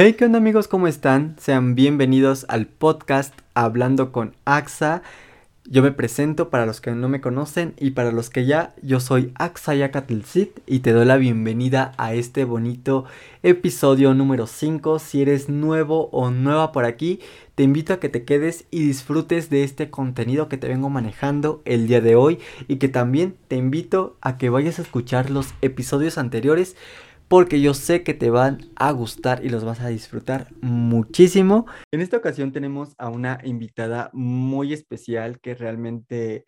Hey, ¿qué onda amigos? ¿Cómo están? Sean bienvenidos al podcast Hablando con AXA. Yo me presento para los que no me conocen y para los que ya, yo soy AXA Yakatlcit y te doy la bienvenida a este bonito episodio número 5. Si eres nuevo o nueva por aquí, te invito a que te quedes y disfrutes de este contenido que te vengo manejando el día de hoy y que también te invito a que vayas a escuchar los episodios anteriores porque yo sé que te van a gustar y los vas a disfrutar muchísimo. En esta ocasión tenemos a una invitada muy especial que realmente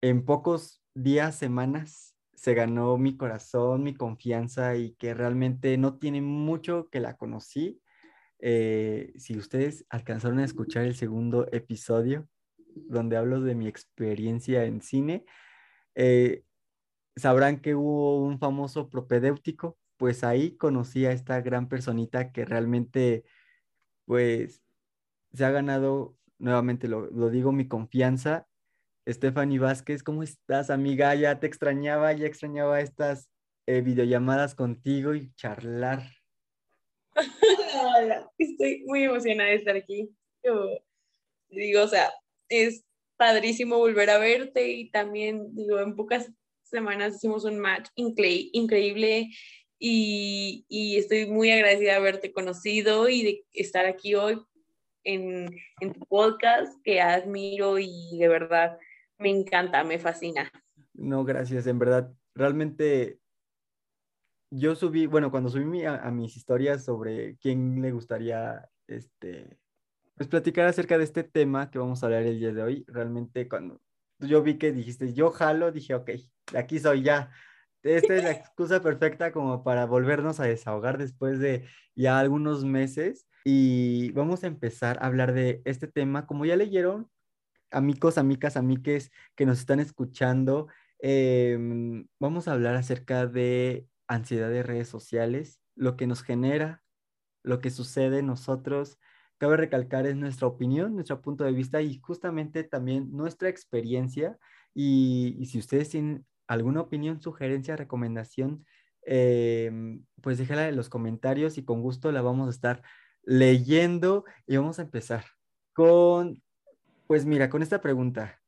en pocos días, semanas, se ganó mi corazón, mi confianza y que realmente no tiene mucho que la conocí. Eh, si ustedes alcanzaron a escuchar el segundo episodio donde hablo de mi experiencia en cine, eh, sabrán que hubo un famoso propedéutico, pues ahí conocí a esta gran personita que realmente, pues, se ha ganado, nuevamente lo, digo, mi confianza. Stephanie Vázquez, ¿cómo estás, amiga? Ya te extrañaba, ya extrañaba estas eh, videollamadas contigo y charlar. Hola, estoy muy emocionada de estar aquí. Yo digo, o sea, es padrísimo volver a verte y también, digo, en pocas semanas hicimos un match increíble y, y, estoy muy agradecida de haberte conocido y de estar aquí hoy en, en tu podcast que admiro y de verdad me encanta, me fascina. No, gracias, en verdad, realmente yo subí, bueno, cuando subí a, a, mis historias sobre quién le gustaría, este, pues platicar acerca de este tema que vamos a hablar el día de hoy, realmente cuando yo vi que dijiste, yo jalo, dije, ok, aquí soy ya. Esta es la excusa perfecta como para volvernos a desahogar después de ya algunos meses y vamos a empezar a hablar de este tema. Como ya leyeron, amigos, amigas, amiques que nos están escuchando, em, vamos a hablar acerca de ansiedad de redes sociales, lo que nos genera, lo que sucede nosotros. Cabe recalcar es nuestra opinión, nuestro punto de vista y justamente también nuestra experiencia. Y, si ustedes tienen alguna opinión, sugerencia, recomendación, em, pues déjala en los comentarios y con gusto la vamos a estar leyendo y vamos a empezar con, pues mira, con esta pregunta.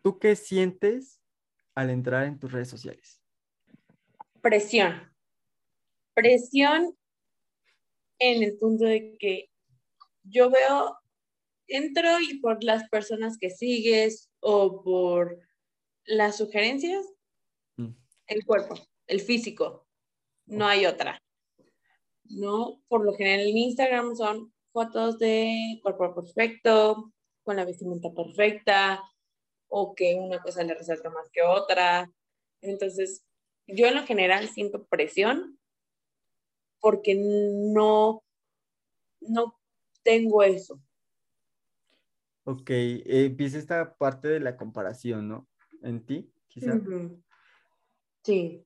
¿Tú qué sientes al entrar en tus redes sociales? Presión. Presión en el punto de que yo veo, entro y por las personas que sigues o por las sugerencias, el cuerpo, el físico, no hay otra. ¿No? Por lo general en Instagram son fotos de cuerpo perfecto, con la vestimenta perfecta, o que una cosa le resalta más que otra. Entonces, yo en lo general siento presión porque no, no tengo eso. Ok, eh, empieza esta parte de la comparación, ¿no? En ti, quizás. Sí.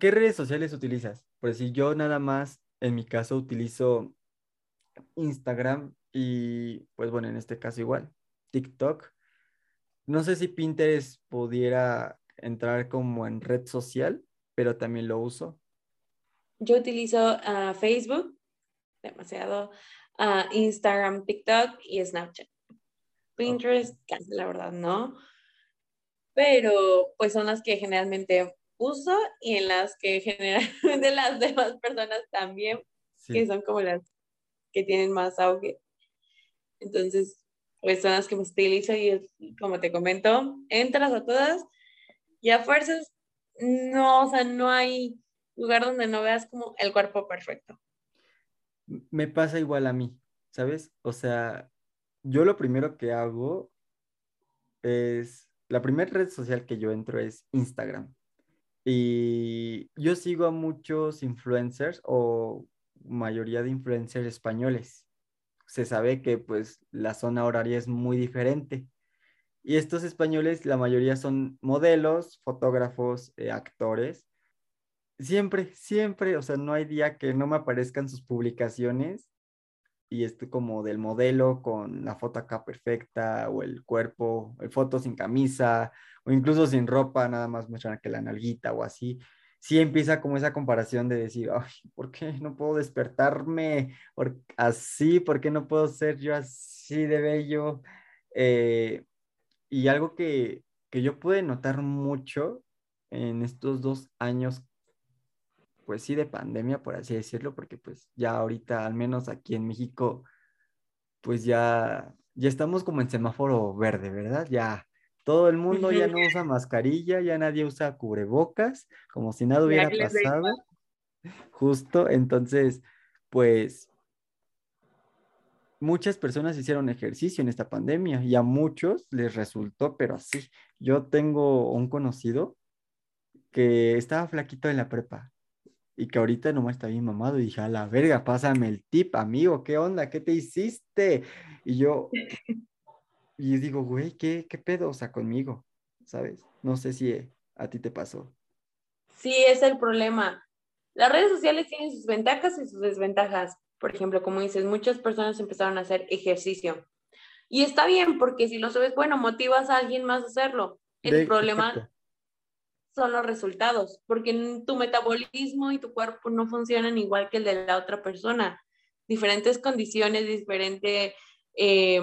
¿Qué redes sociales utilizas? Pues si yo nada más, en mi caso, utilizo Instagram y, pues bueno, en este caso igual, TikTok. No sé si Pinterest pudiera entrar como en red social, pero también lo uso. Yo utilizo uh, Facebook, demasiado, uh, Instagram, TikTok y Snapchat. Pinterest, casi la verdad, no. Pero pues son las que generalmente uso y en las que generalmente las demás personas también, que son como las que tienen más auge. Entonces, pues son las que me utilizo y como te comento, entras a todas y a fuerzas, no, o sea, no hay lugar donde no veas como el cuerpo perfecto. Me pasa igual a mí, ¿sabes? O sea, yo lo primero que hago es, la primera red social que yo entro es Instagram. Y yo sigo a muchos influencers o mayoría de influencers españoles. Se sabe que pues la zona horaria es muy diferente. Y estos españoles, la mayoría son modelos, fotógrafos, eh, actores. Siempre, siempre, o sea, no hay día que no me aparezcan sus publicaciones y esto como del modelo con la foto acá perfecta o el cuerpo, el foto sin camisa o incluso sin ropa, nada más muestran que la nalguita o así. sí empieza como esa comparación de decir, ay, ¿por qué no puedo despertarme así? ¿Por qué no puedo ser yo así de bello? Eh, y algo que, que yo pude notar mucho en estos dos años, pues sí, de pandemia, por así decirlo, porque pues ya ahorita, al menos aquí en México, pues ya, ya estamos como en semáforo verde, ¿verdad? Ya todo el mundo ya no usa mascarilla, ya nadie usa cubrebocas, como si nada hubiera pasado. Justo, entonces, pues muchas personas hicieron ejercicio en esta pandemia y a muchos les resultó, pero así. Yo tengo un conocido que estaba flaquito en la prepa y que ahorita nomás está bien mamado y dije, a la verga, pásame el tip, amigo, ¿qué onda? ¿Qué te hiciste? Y yo, y digo, güey, ¿qué, ¿qué pedo? O sea, conmigo, ¿sabes? No sé si a ti te pasó. Sí, es el problema. Las redes sociales tienen sus ventajas y sus desventajas. Por ejemplo, como dices, muchas personas empezaron a hacer ejercicio. Y está bien, porque si lo sabes, bueno, motivas a alguien más a hacerlo. El problema son los resultados, porque tu metabolismo y tu cuerpo no funcionan igual que el de la otra persona. Diferentes condiciones, diferentes eh,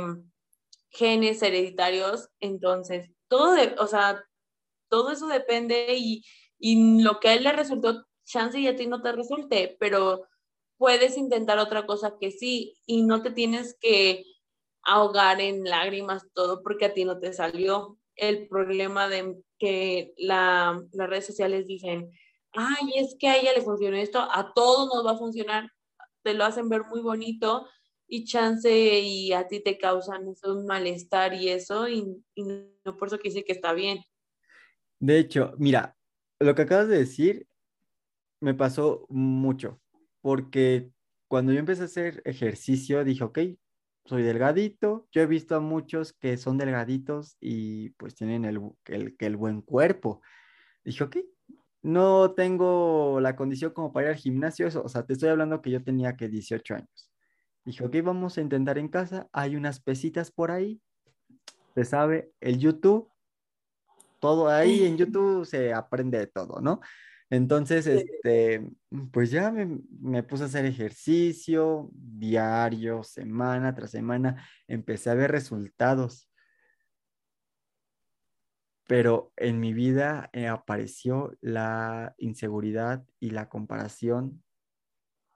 genes hereditarios, entonces todo, o sea, todo eso depende y, y lo que a él le resultó, chance y a ti no te resulte, pero puedes intentar otra cosa que sí y no te tienes que ahogar en lágrimas todo porque a ti no te salió el problema de que las redes sociales dicen, ay, es que a ella le funcionó esto, a todos nos va a funcionar, te lo hacen ver muy bonito y chance y a ti te causan un malestar y eso, y, no por eso que dice que está bien. De hecho, mira, lo que acabas de decir me pasó mucho, porque cuando yo empecé a hacer ejercicio dije, ok, soy delgadito. Yo he visto a muchos que son delgaditos y pues tienen el, el, el buen cuerpo. Dije, ok, no tengo la condición como para ir al gimnasio. o sea, te estoy hablando que yo tenía que 18 años. Dije, ok, vamos a intentar en casa. Hay unas pesitas por ahí. Se sabe, el YouTube, todo ahí en YouTube se aprende de todo, ¿no? Entonces, este, pues ya me, puse a hacer ejercicio diario, semana tras semana, empecé a ver resultados. Pero en mi vida eh, apareció la inseguridad y la comparación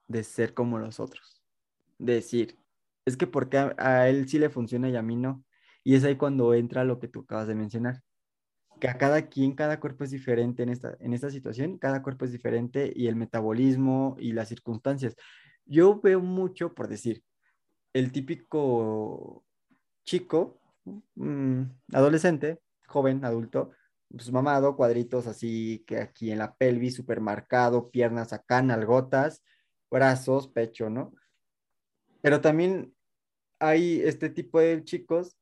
de ser como los otros. decir, es que porque a, a él sí le funciona y a mí no. Y es ahí cuando entra lo que tú acabas de mencionar que a cada quien, cada cuerpo es diferente en esta, en esta situación, cada cuerpo es diferente y el metabolismo y las circunstancias. Yo veo mucho, por decir, el típico chico, mm, adolescente, joven, adulto, pues mamado, cuadritos así que aquí en la pelvis, super marcado, piernas acá, nalgotas, brazos, pecho, ¿no? Pero también hay este tipo de chicos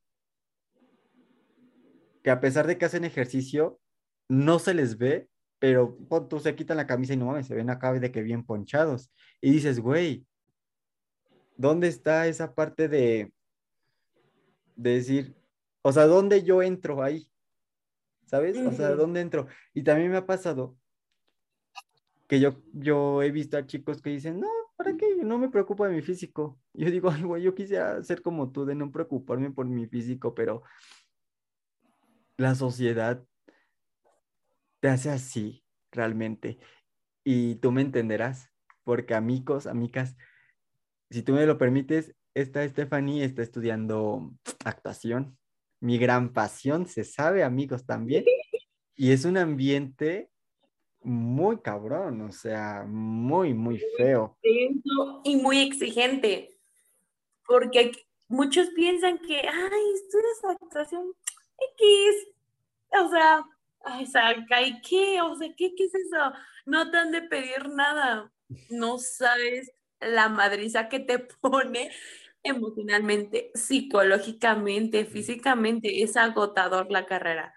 que a pesar de que hacen ejercicio, no se les ve, pero tú se quitan la camisa y no mames, se ven acá de que bien ponchados. Y dices, güey, ¿dónde está esa parte de, de decir, o sea, ¿dónde yo entro ahí? ¿Sabes? O sea, ¿dónde entro? Y también me ha pasado que yo, yo he visto a chicos que dicen, no, ¿para qué? No me preocupa de mi físico. Yo digo, ay, güey, yo quisiera ser como tú, de no preocuparme por mi físico, pero la sociedad te hace así realmente. Y tú me entenderás, porque amigos, amigas, si tú me lo permites, esta Stephanie está estudiando actuación. Mi gran pasión, se sabe, amigos, también. Y es un ambiente muy cabrón, o sea, muy, muy feo. Y muy exigente, porque muchos piensan que, ay, estudias actuación, X, o sea, ay, saca, ¿y qué? O sea, ¿qué, ¿qué es eso? No te han de pedir nada. No sabes la madriza que te pone emocionalmente, psicológicamente, físicamente. Es agotador la carrera.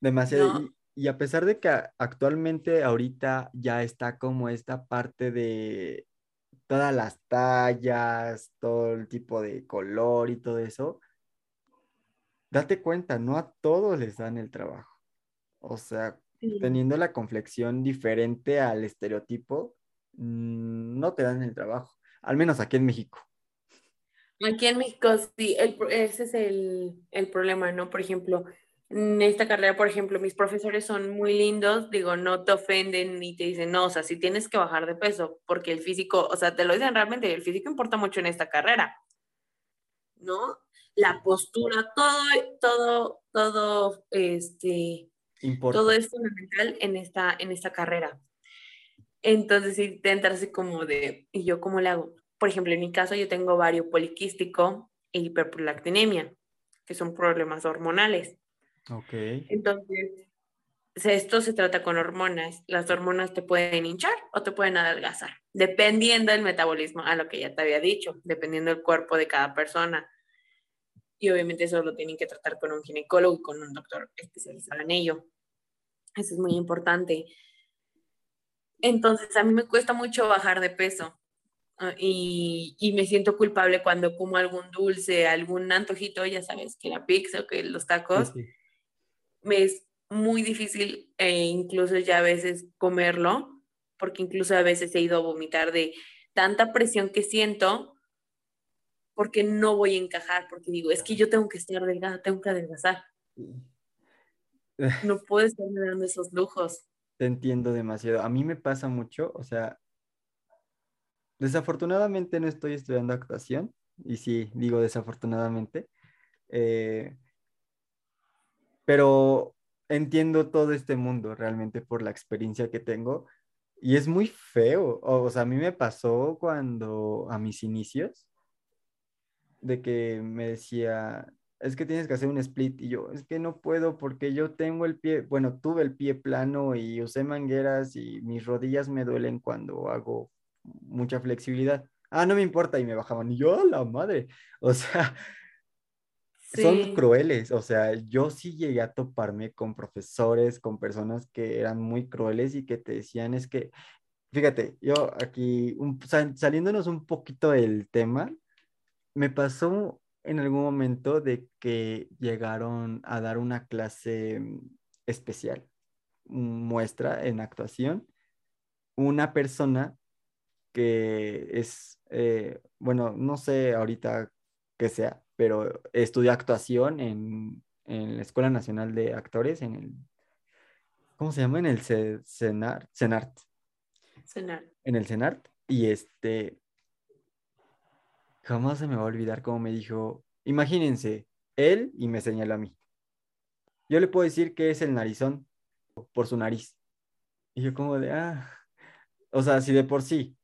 Demasiado. Y, a pesar de que actualmente ahorita ya está como esta parte de todas las tallas, todo el tipo de color y todo eso, date cuenta, no a todos les dan el trabajo. O sea, teniendo la conflexión diferente al estereotipo, mm, no te dan el trabajo, al menos aquí en México. Aquí en México, sí, ese es el, el problema, ¿no? Por ejemplo, en esta carrera, por ejemplo, mis profesores son muy lindos, digo, no te ofenden ni te dicen, no, o sea, si tienes que bajar de peso, porque el físico, o sea, te lo dicen realmente, el físico importa mucho en esta carrera, ¿no? La postura, todo, todo, todo, este, todo es fundamental en esta, en esta carrera. Entonces, si te entras así como de, ¿y yo cómo le hago? Por ejemplo, en mi caso, yo tengo vario poliquístico e hiperprolactinemia, que son problemas hormonales. Ok. Entonces, esto se trata con hormonas. Las hormonas te pueden hinchar o te pueden adelgazar, dependiendo del metabolismo, a lo que ya te había dicho, dependiendo del cuerpo de cada persona. Y obviamente eso lo tienen que tratar con un ginecólogo y con un doctor especializado en ello. Eso es muy importante. Entonces, a mí me cuesta mucho bajar de peso. Ah, y, y, me siento culpable cuando como algún dulce, algún antojito, ya sabes, que la pizza o que los tacos, me es muy difícil e incluso ya a veces comerlo, porque incluso a veces he ido a vomitar de tanta presión que siento porque no voy a encajar, porque digo, es que yo tengo que estar delgada, tengo que adelgazar. No puedo estar dando esos lujos. Te entiendo demasiado. A mí me pasa mucho, o sea, desafortunadamente no estoy estudiando actuación, y sí, digo desafortunadamente, eh, pero entiendo todo este mundo realmente por la experiencia que tengo y es muy feo. O, sea, a mí me pasó cuando a mis inicios de que me decía, es que tienes que hacer un split y yo, es que no puedo porque yo tengo el pie, bueno, tuve el pie plano y usé mangueras y mis rodillas me duelen cuando hago mucha flexibilidad. Ah, no me importa y me bajaban y yo, la madre. O sea, son crueles, o sea, yo sí llegué a toparme con profesores, con personas que eran muy crueles y que te decían es que, fíjate, yo aquí, saliéndonos un poquito del tema, me pasó en algún momento de que llegaron a dar una clase mm, especial, muestra en actuación, una persona que es, eh, bueno, no sé ahorita qué sea, pero estudió actuación en, la Escuela Nacional de Actores, en el, ¿cómo se llama? En el CENART. CENART. En el CENART. Y este, jamás se me va a olvidar cómo me dijo, imagínense, él y me señaló a mí. Yo le puedo decir que es el narizón por su nariz. Y yo como de, ah, o sea, si de por sí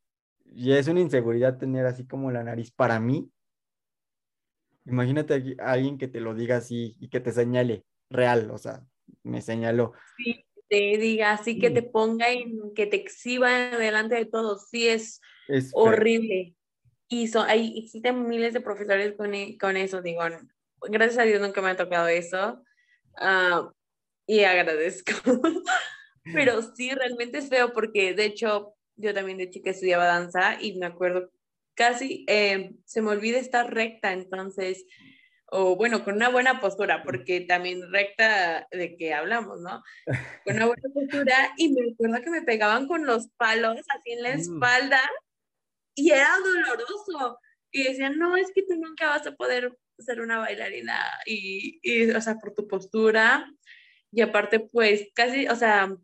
ya es una inseguridad tener así como la nariz para mí, Imagínate a alguien que te lo diga así y que te señale real, o sea, me señaló. Sí, te diga así, que te ponga y que te exhiba delante de todos, sí es, horrible. Y hay, existen miles de profesores con, e, con, eso, digo, gracias a Dios nunca me ha tocado eso. Ah, y agradezco. Pero sí, realmente es feo porque de hecho yo también de chica estudiaba danza y me acuerdo casi eh, se me olvida estar recta, entonces, o bueno, con una buena postura, porque también recta de que hablamos, ¿no? Con una buena postura y me acuerdo que me pegaban con los palos así en la mm. espalda y era doloroso. Y decían, no, es que tú nunca vas a poder ser una bailarina y, y, o sea, por tu postura. Y aparte, pues, casi, o sea,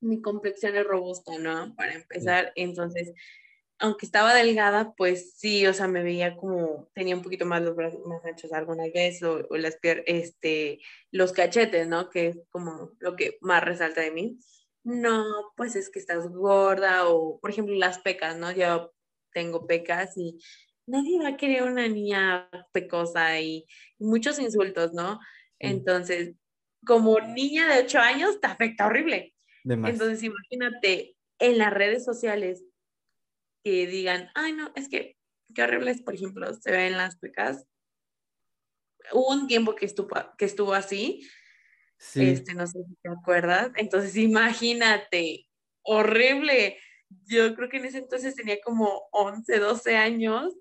mi complexión es robusta, ¿no? Para empezar, entonces aunque estaba delgada, pues sí, o sea, me veía como, tenía un poquito más los brazos más anchos alguna vez, o, las este, los cachetes, ¿no? Que es como lo que más resalta de mí. No, pues es que estás gorda, o por ejemplo las pecas, ¿no? Yo tengo pecas y nadie va a querer una niña pecosa y, muchos insultos, ¿no? Entonces, como niña de 8 años, te afecta horrible. Entonces, imagínate en las redes sociales que digan, ay, no, es que qué horribles, por ejemplo, se ven las pecas. Hubo un tiempo que estuvo, que estuvo así, sí. este, no sé si te acuerdas, entonces imagínate, horrible. Yo creo que en ese entonces tenía como 11, 12 años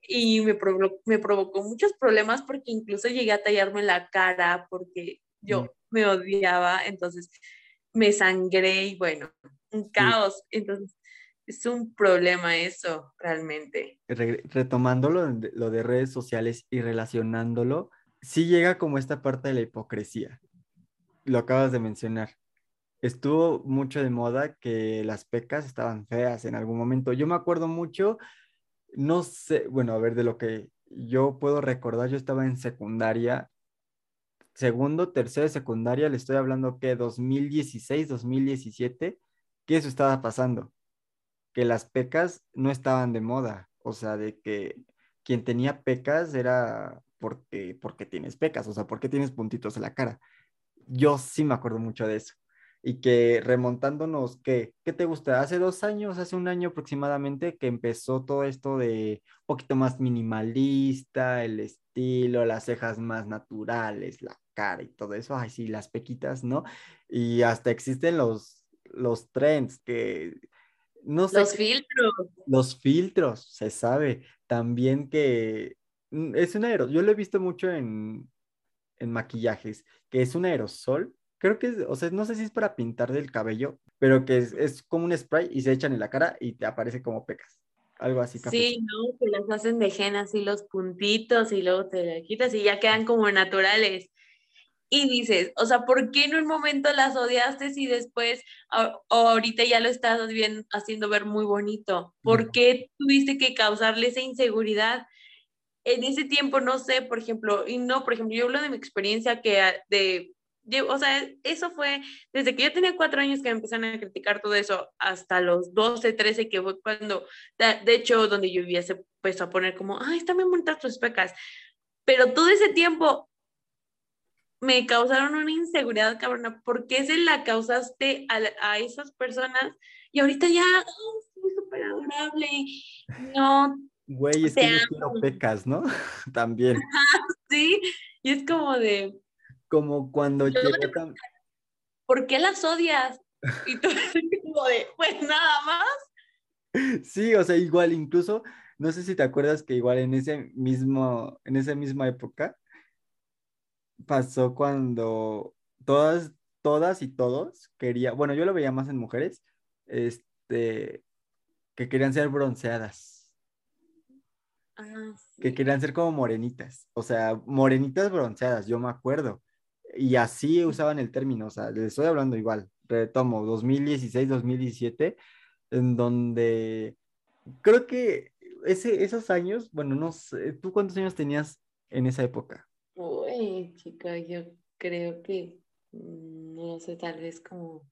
y me, me provocó muchos problemas porque incluso llegué a tallarme la cara porque yo mm. me odiaba, entonces me sangré y bueno, un caos. Entonces, es un problema eso, realmente. retomando lo de, lo de redes sociales y relacionándolo, sí llega como esta parte de la hipocresía. Lo acabas de mencionar. Estuvo mucho de moda que las pecas estaban feas en algún momento. Yo me acuerdo mucho, no sé, bueno, a ver, de lo que yo puedo recordar, yo estaba en secundaria, segundo, tercero de secundaria, le estoy hablando que 2016, 2017, que eso estaba pasando que las pecas no estaban de moda, o sea, de que quien tenía pecas era porque, porque tienes pecas, o sea, porque tienes puntitos en la cara. Yo sí me acuerdo mucho de eso. Y que remontándonos, ¿qué, ¿qué te gusta? Hace dos años, hace un año aproximadamente, que empezó todo esto de un poquito más minimalista, el estilo, las cejas más naturales, la cara y todo eso. Ay, sí, las pequitas, ¿no? Y hasta existen los, los trends que los filtros. Los filtros, se sabe. También que mm, es un aerosol. Yo lo he visto mucho en, maquillajes, que es un aerosol. Creo que es, o sea, no sé si es para pintar del cabello, pero que es, como un spray y se echan en la cara y te aparece como pecas. Algo así. Sí, ¿no? Que las hacen de gen así los puntitos y luego te la quitas y ya quedan como naturales y dices, o sea, ¿por qué en un momento las odiaste y después ahorita ya lo estás bien, haciendo ver muy bonito? ¿Por qué tuviste que causarle esa inseguridad? En ese tiempo, no sé, por ejemplo, y no, por ejemplo, yo hablo de mi experiencia que de, o sea, eso fue desde que yo tenía cuatro años que me empezaron a criticar todo eso hasta los 12, 13, que fue cuando, de, hecho, donde yo vivía se empezó a poner como, ay, están bien bonitas tus pecas. Pero todo ese tiempo me causaron una inseguridad, cabrona. ¿Por qué se la causaste a, esas personas? Y ahorita ya, oh, súper adorable. No. Güey, es que yo quiero pecas, ¿no? También. sí, y es como de. Como cuando ¿Por qué las odias? Y tú como de, pues nada más. Sí, o sea, igual, incluso, no sé si te acuerdas que igual en ese mismo, en esa misma época, pasó cuando todas, todas y todos querían, bueno, yo lo veía más en mujeres, este, que querían ser bronceadas. Ah, que querían ser como morenitas, o sea, morenitas bronceadas, yo me acuerdo. Y así usaban el término, o sea, les estoy hablando igual, retomo, 2016, 2017, en donde creo que ese, esos años, bueno, no sé, ¿tú cuántos años tenías en esa época? Uy, chica, yo creo que, mm, no sé, tal vez como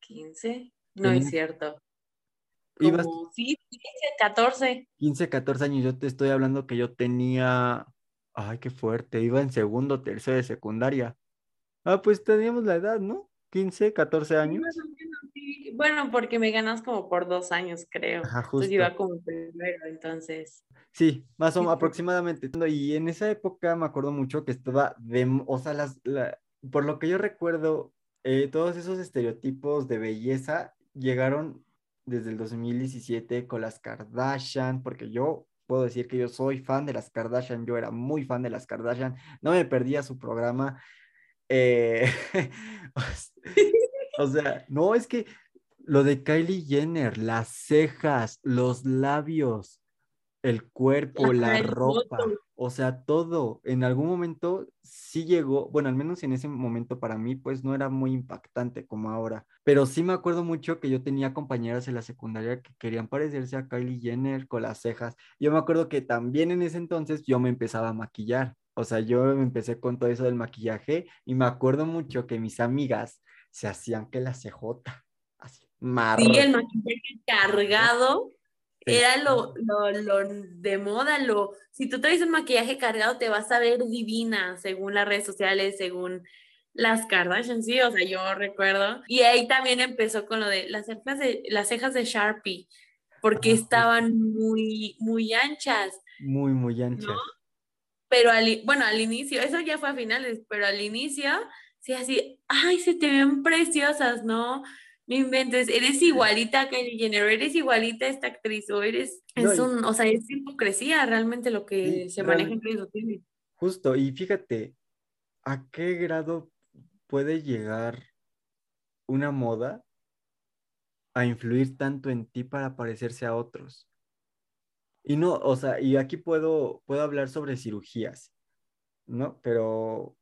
15. No es cierto. Como, sí, 15, 14. 15, 14 años. Yo te estoy hablando que yo tenía, ay, qué fuerte, iba en segundo, tercero de secundaria. Ah, pues teníamos la edad, ¿no? 15, 14 años. Bueno, porque me ganas como por dos años, creo. Ajá, justo. Entonces iba como primero, entonces. Sí, más o menos aproximadamente. Y en esa época me acuerdo mucho que estaba de, o sea, las, por lo que yo recuerdo, eh, todos esos estereotipos de belleza llegaron desde el 2017 con las Kardashian, porque yo puedo decir que yo soy fan de las Kardashian, yo era muy fan de las Kardashian, no me perdía su programa. Eh, o sea, no, es que lo de Kylie Jenner, las cejas, los labios, el cuerpo, la ropa, o sea, todo, en algún momento sí llegó, bueno, al menos en ese momento para mí, pues no era muy impactante como ahora, pero sí me acuerdo mucho que yo tenía compañeras en la secundaria que querían parecerse a Kylie Jenner con las cejas. Yo me acuerdo que también en ese entonces yo me empezaba a maquillar. O sea, yo me empecé con todo eso del maquillaje y me acuerdo mucho que mis amigas se hacían que la CJ, así, marrón. Sí, el maquillaje cargado era lo, lo, lo, de moda, lo, si tú traes un maquillaje cargado te vas a ver divina según las redes sociales, según las Kardashian, sí, o sea, yo recuerdo. Y ahí también empezó con lo de las cejas de, las cejas de Sharpie, porque estaban muy, muy anchas. Muy, muy anchas pero al, bueno, al inicio, eso ya fue a finales, pero al inicio, sí, así, ay, se te ven preciosas, ¿no? No inventes, eres igualita a Kylie Jenner, eres igualita a esta actriz, o eres, es un, o sea, es hipocresía realmente lo que se maneja en redes sociales. Justo, y fíjate, ¿a qué grado puede llegar una moda a influir tanto en ti para parecerse a otros. Y no, o sea, y aquí puedo, puedo hablar sobre cirugías, ¿no? Pero,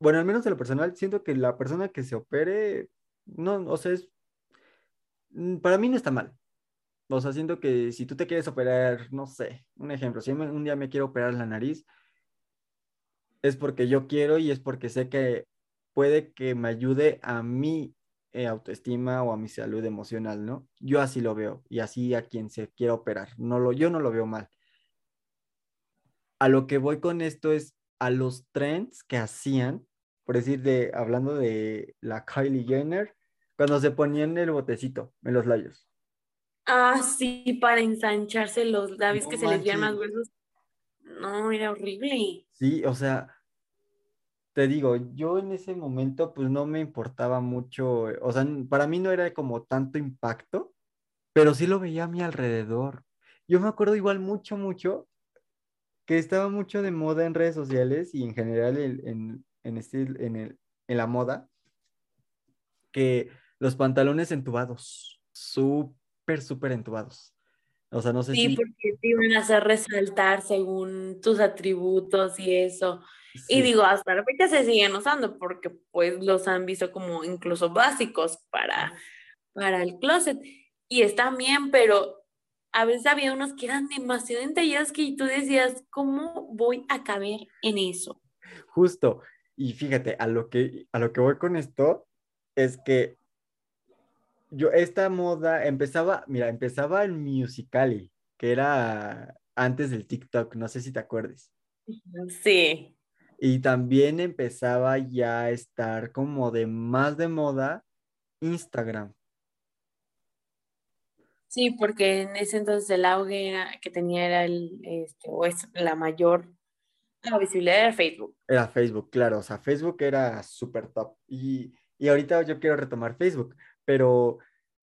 bueno, al menos de lo personal, siento que la persona que se opere, no, o sea, es, mm, para mí no está mal. O sea, siento que si tú te quieres operar, no sé, un ejemplo, si un día me quiero operar la nariz, es porque yo quiero y es porque sé que puede que me ayude a mi eh, autoestima o a mi salud emocional, ¿no? Yo así lo veo y así a quien se quiera operar. No lo, yo no lo veo mal. A lo que voy con esto es a los trends que hacían, por decir, de, hablando de la Kylie Jenner, cuando se ponían el botecito en los labios. Ah, sí, para ensancharse los labios No que se les veían más gruesos. No, era horrible. Sí, o sea, te digo, yo en ese momento pues no me importaba mucho, o sea, para mí no era como tanto impacto, pero sí lo veía a mi alrededor. Yo me acuerdo igual mucho, mucho, que estaba mucho de moda en redes sociales y en general en, en, en, este- en el, en la moda, que los pantalones entubados, súper, súper entubados. O sea, no sé Sí, si, porque te iban a hacer resaltar según tus atributos y eso. Y digo, hasta la fecha se siguen usando porque pues los han visto como incluso básicos para, para el closet. Y están bien, pero a veces había unos que eran demasiado detallados que tú decías, ¿cómo voy a caber en eso? justo. Y fíjate, a lo que, a lo que voy con esto es que yo, esta moda empezaba, mira, empezaba en Musical.ly, que era antes del TikTok, no sé si te acuerdes. Sí, Y también empezaba ya a estar como de más de moda Instagram. sí, porque en ese entonces el auge era- que tenía era el, este, o es la mayor, la visibilidad era Facebook. Era Facebook, claro, o sea, Facebook era súper top. Y, y ahorita yo quiero retomar Facebook, pero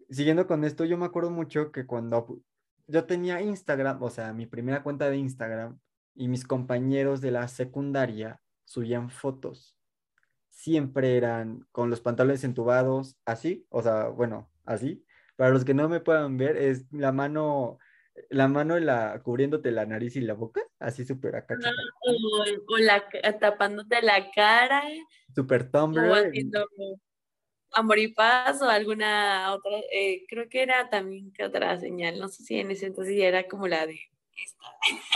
siguiendo con esto, yo me acuerdo mucho que cuando yo tenía Instagram, o sea, mi primera cuenta de Instagram, y mis compañeros de la secundaria subían fotos, siempre eran con los pantalones entubados, así, o sea, bueno, así. Para los que no me puedan ver, es la mano, la mano en la, cubriéndote la nariz y la boca, así súper acá No, o, o la, ca- tapándote la cara, súper o Tumblr, haciendo amor y paz, o alguna otra, eh, creo que era también que otra señal, no sé si en ese entonces ya era como la de esta.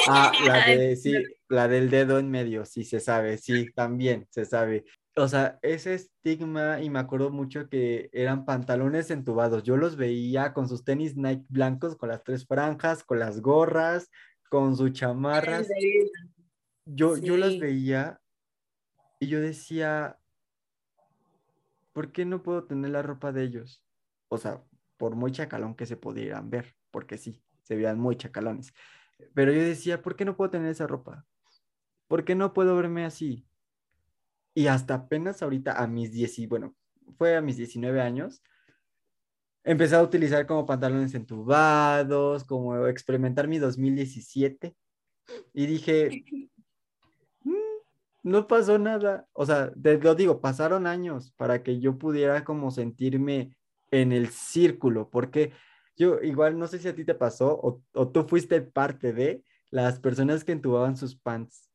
Ah, la de, sí, la del dedo en medio, sí se sabe, sí, también se sabe. O sea, ese estigma, y me acuerdo mucho que eran pantalones entubados. Yo los veía con sus tenis Nike blancos, con las tres franjas, con las gorras, con sus chamarras. Yo, yo las Sí. veía y yo decía, ¿por qué no puedo tener la ropa de ellos? O sea, por muy chacalón que se pudieran ver, porque sí, se veían muy chacalones. Pero yo decía, ¿por qué no puedo tener esa ropa? ¿Por qué no puedo verme así? Y hasta apenas ahorita a mis 10, y bueno, fue a mis 19 años, empecé a utilizar como pantalones entubados, como experimentar mi 2017 y dije, "Mm, no pasó nada. O sea, te lo digo, pasaron años para que yo pudiera como sentirme en el círculo, porque yo igual no sé si a ti te pasó o, o tú fuiste parte de las personas que entubaban sus pants.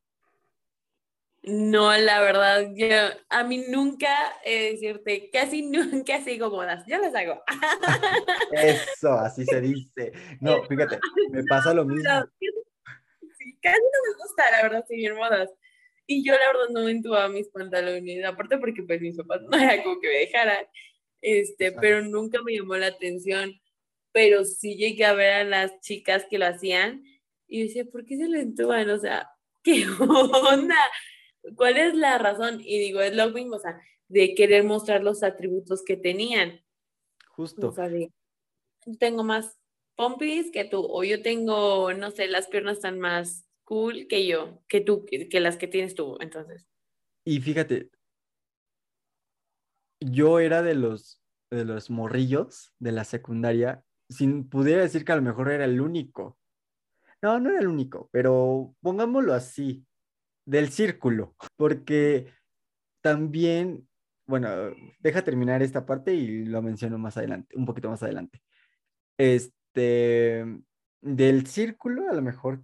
No, la verdad, yo a mí nunca, eh, decirte, casi nunca sigo modas, yo las hago. Eso, así se dice. No, fíjate, me pasa lo mismo. Sí, casi no me gusta, la verdad, seguir modas. Y yo, la verdad, no me entubaba mis pantalones, aparte porque, pues, mis papás no era como que me dejaran, este, pero nunca me llamó la atención. Pero sí llegué a ver a las chicas que lo hacían y decía, ¿por qué se lo entuban? O sea, ¿qué onda? ¿Cuál es la razón? Y digo, es lo mismo, o sea, de querer mostrar los atributos que tenían. O Justo. sea, de, tengo más pompis que tú, o yo tengo, no sé, las piernas están más cool que yo, que tú, que, que las que tienes tú, entonces. Y fíjate, yo era de los, de los morrillos de la secundaria, sin pudiera decir que a lo mejor era el único. No, no era el único, pero pongámoslo así, del círculo, porque también bueno, deja terminar esta parte y lo menciono más adelante, un poquito más adelante. Este, del círculo, a lo mejor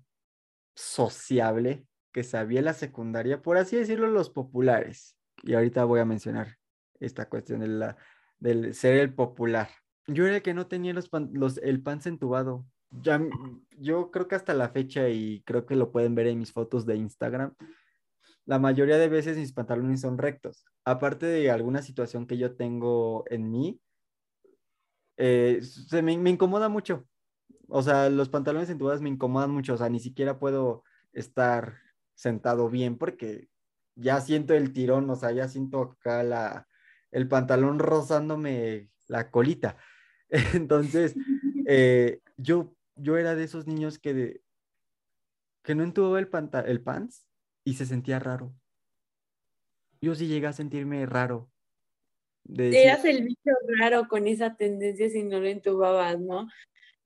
sociable que sabía la secundaria, por así decirlo, los populares. Y ahorita voy a mencionar esta cuestión de la, del ser el popular. Yo era que no tenía los, los el pan. Ya, yo creo que hasta la fecha, y creo que lo pueden ver en mis fotos de Instagram, la mayoría de veces mis pantalones son rectos. Aparte de alguna situación que yo tengo en mí, eh, se me, me, incomoda mucho. O sea, los pantalones entubados me incomodan mucho. O sea, ni siquiera puedo estar sentado bien porque ya siento el tirón, o sea, ya siento acá la, el pantalón rozándome la colita. Entonces, eh, yo, yo era de esos niños que, de, que no entubaba el, el pants y se sentía raro. Yo sí llegué a sentirme raro. De Eras el bicho raro con esa tendencia si no lo entubabas, ¿no?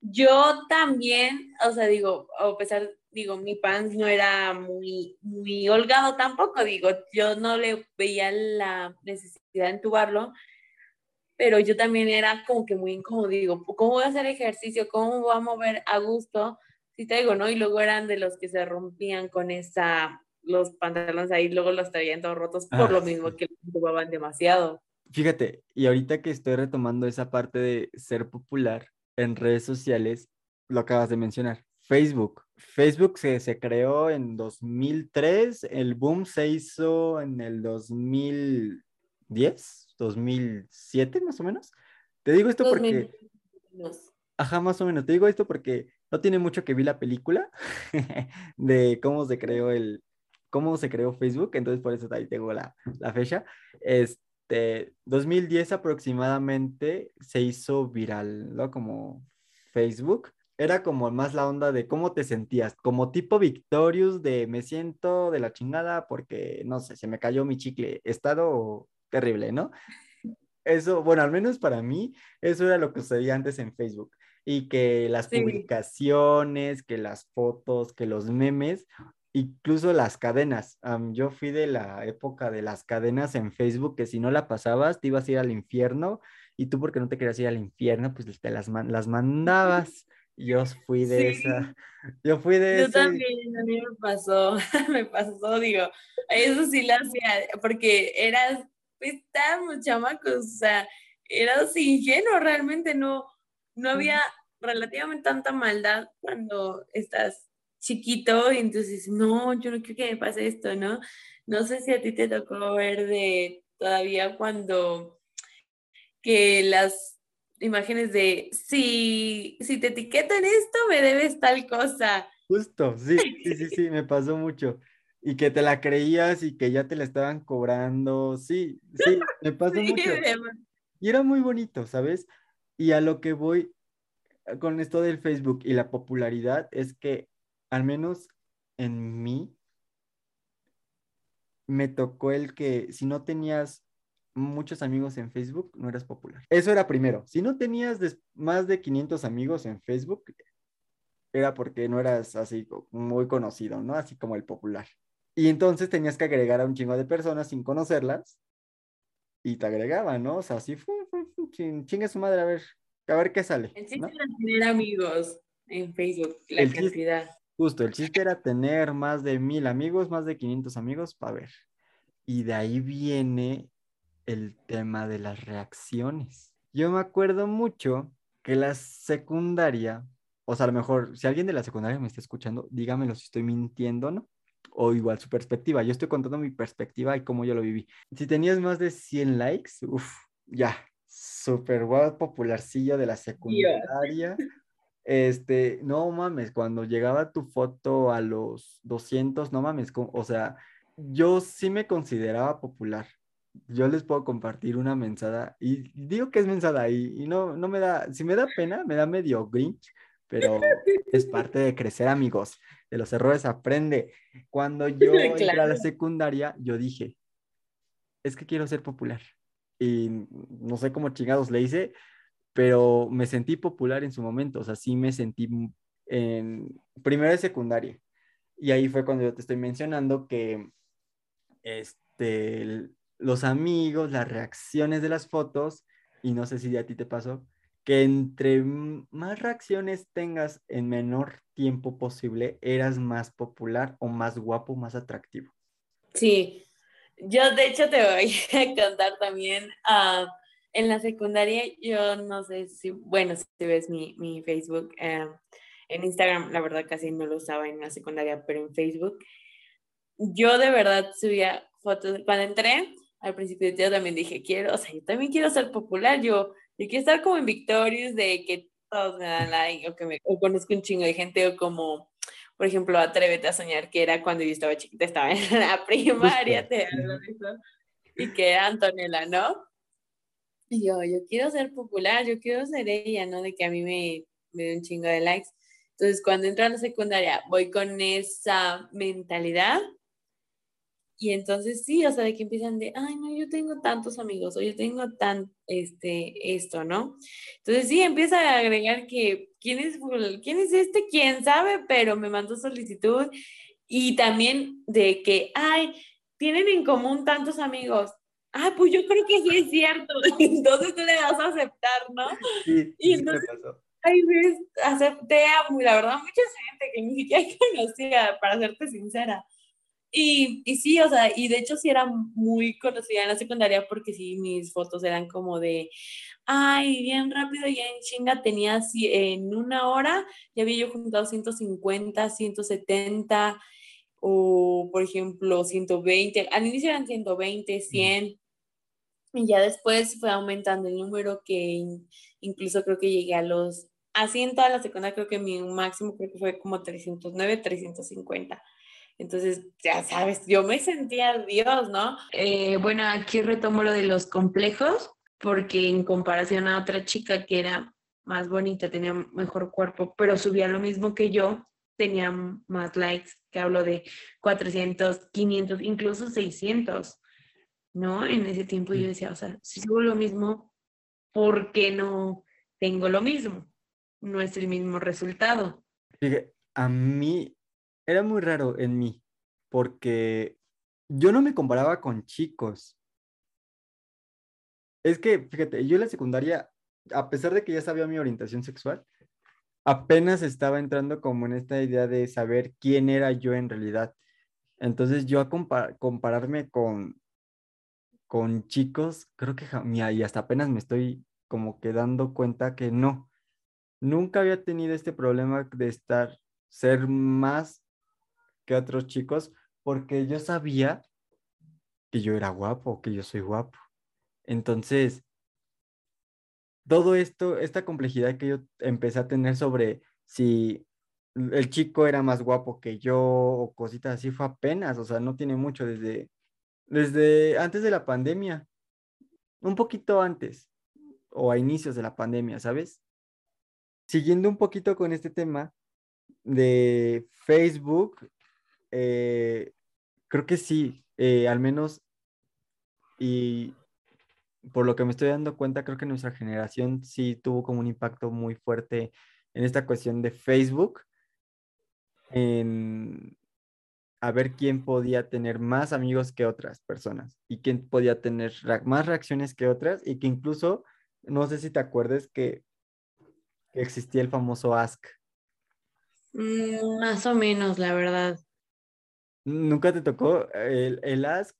Yo también, o sea, digo, a pesar, digo, mi pants no era muy, muy holgado tampoco, digo, yo no le veía la necesidad de entubarlo, pero yo también era como que muy incómodo, digo, ¿cómo voy a hacer ejercicio? ¿Cómo voy a mover a gusto? Si te digo, ¿no? Y luego eran de los que se rompían con esa, los pantalones ahí, luego los traían todos rotos por lo ah, mismo que los entubaban demasiado. Fíjate, y ahorita que estoy retomando esa parte de ser popular en redes sociales, lo acabas de mencionar, Facebook. Facebook se, se, creó en 2003, el boom se hizo en el 2010, 2007 más o menos. Te digo esto porque... Ajá, más o menos. Te digo esto porque no tiene mucho que vi la película de cómo se creó el, cómo se creó Facebook, entonces por eso ahí tengo la, la fecha. Este, 2010 aproximadamente se hizo viral, ¿no? Como Facebook. Era como más la onda de cómo te sentías, como tipo Victorious de me siento de la chingada porque, no sé, se me cayó mi chicle, estado terrible, ¿no? Eso, bueno, al menos para mí, eso era lo que sucedía antes en Facebook. Y que las publicaciones, que las fotos, que los memes, incluso las cadenas. yo fui de la época de las cadenas en Facebook, que si no la pasabas, te ibas a ir al infierno. Y tú, porque no te querías ir al infierno, pues te las, las mandabas. Yo fui de esa, yo fui de Yo también, a mí me pasó, me pasó, digo, eso sí lo hacía, porque eras estábamos chamacos, o sea, eras ingenuo, realmente no, no había relativamente tanta maldad cuando estás chiquito y entonces, no, yo no quiero que me pase esto, ¿no? No sé si a ti te tocó ver de todavía cuando que las imágenes de si, si te etiqueto en esto, me debes tal cosa. Justo, sí, sí, sí, sí, me pasó mucho y que te la creías y que ya te la estaban cobrando. Sí, sí, me pasó mucho. Y era muy bonito, ¿sabes? Y a lo que voy eh, con esto del Facebook y la popularidad es que al menos en mí me tocó el que si no tenías muchos amigos en Facebook, no eras popular. Eso era primero. Si no tenías más de 500 amigos en Facebook, era porque no eras así muy conocido, ¿no? Así como el popular. Y entonces tenías que agregar a un chingo de personas sin conocerlas y te agregaban, ¿no? O sea, así fue, fue, chingue su madre, a ver, a ver qué sale. El chiste era tener amigos en Facebook, la cantidad. justo, el chiste era tener más de mil amigos, más de 500 amigos para ver. Y de ahí viene el tema de las reacciones. Yo me acuerdo mucho que la secundaria, o sea, a lo mejor, si alguien de la secundaria me está escuchando, dígamelo si estoy mintiendo, ¿no? O igual su perspectiva. Yo estoy contando mi perspectiva y cómo yo lo viví. Si tenías más de 100 likes, uff, ya, súper guau, popularcillo de la secundaria. Este, no mames, cuando llegaba tu foto a los 200, no mames, o sea, yo sí me consideraba popular. Yo les puedo compartir una mensada y digo que es mensada y, y no, no me da, si me da pena, me da medio grinch, pero es parte de crecer amigos de los errores aprende. Cuando yo entré a la secundaria, yo dije, es que quiero ser popular. Y no sé cómo chingados le hice, pero me sentí popular en su momento, o sea, sí me sentí en primero de secundaria. Y ahí fue cuando yo te estoy mencionando que este, los amigos, las reacciones de las fotos, y no sé si a ti te pasó, que entre más reacciones tengas en menor tiempo posible, eras más popular o más guapo, más atractivo. Sí, yo de hecho te voy a contar también, uh, en la secundaria, yo no sé si, bueno, si ves mi, mi Facebook, eh, en Instagram, la verdad casi no lo usaba en la secundaria, pero en Facebook, yo de verdad subía fotos, cuando entré, al principio yo también dije, quiero, o sea, yo también quiero ser popular, yo, yo quiero estar como en Victorious, de que todos me dan like, o que me o conozco un chingo de gente, o como, por ejemplo, Atrévete a Soñar, que era cuando yo estaba chiquita, estaba en la primaria, te hablo de eso, y que era Antonella, ¿no? Y yo, yo quiero ser popular, yo quiero ser ella, ¿no? De que a mí me, me dé un chingo de likes. Entonces, cuando entro a la secundaria, voy con esa mentalidad. Y entonces sí, o sea, de que empiezan de, ay, no, yo tengo tantos amigos, o yo tengo tan, este, esto, ¿no? Entonces sí, empieza a agregar que, ¿quién es, quién es este? ¿Quién sabe? Pero me mandó solicitud. Y también de que, ay, tienen en común tantos amigos ah, pues yo creo que sí es cierto. Entonces tú le vas a aceptar, ¿no? Sí, y entonces, sí pasó. Ay, acepté a, la verdad, mucha gente que ni siquiera conocía, para serte sincera. Y, y sí, o sea, y de hecho sí era muy conocida en la secundaria porque sí, mis fotos eran como de, ay, bien rápido, ya en chinga tenía en una hora, ya había yo juntado 150, 170, o por ejemplo 120, al inicio eran 120, 100, y ya después fue aumentando el número que incluso creo que llegué a los, así en toda la secundaria creo que mi máximo creo que fue como 309, 350. Entonces, ya sabes, yo me sentía Dios, ¿no? Eh, bueno, aquí retomo lo de los complejos, porque en comparación a otra chica que era más bonita, tenía mejor cuerpo, pero subía lo mismo que yo, tenía más likes, que hablo de 400, 500, incluso 600, ¿no? En ese tiempo yo decía, o sea, si subo lo mismo, ¿por qué no tengo lo mismo? No es el mismo resultado. Fíjate, a mí era muy raro en mí, porque yo no me comparaba con chicos. Es que, fíjate, yo en la secundaria, a pesar de que ya sabía mi orientación sexual, apenas estaba entrando como en esta idea de saber quién era yo en realidad. Entonces yo a compararme con, con chicos, creo que y hasta apenas me estoy como que dando cuenta que no. Nunca había tenido este problema de estar, ser más que otros chicos, porque yo sabía que yo era guapo, que yo soy guapo. Entonces, todo esto, esta complejidad que yo empecé a tener sobre si el chico era más guapo que yo o cositas así fue apenas, o sea, no tiene mucho desde, desde antes de la pandemia, un poquito antes o a inicios de la pandemia, ¿sabes? Siguiendo un poquito con este tema de Facebook, eh, creo que sí, eh, al menos, y por lo que me estoy dando cuenta, creo que nuestra generación sí tuvo como un impacto muy fuerte en esta cuestión de Facebook, en a ver quién podía tener más amigos que otras personas y quién podía tener más reacciones que otras y que incluso, no sé si te acuerdas que, existía el famoso Ask. Mm, más o menos, la verdad. ¿Nunca te tocó? El, el Ask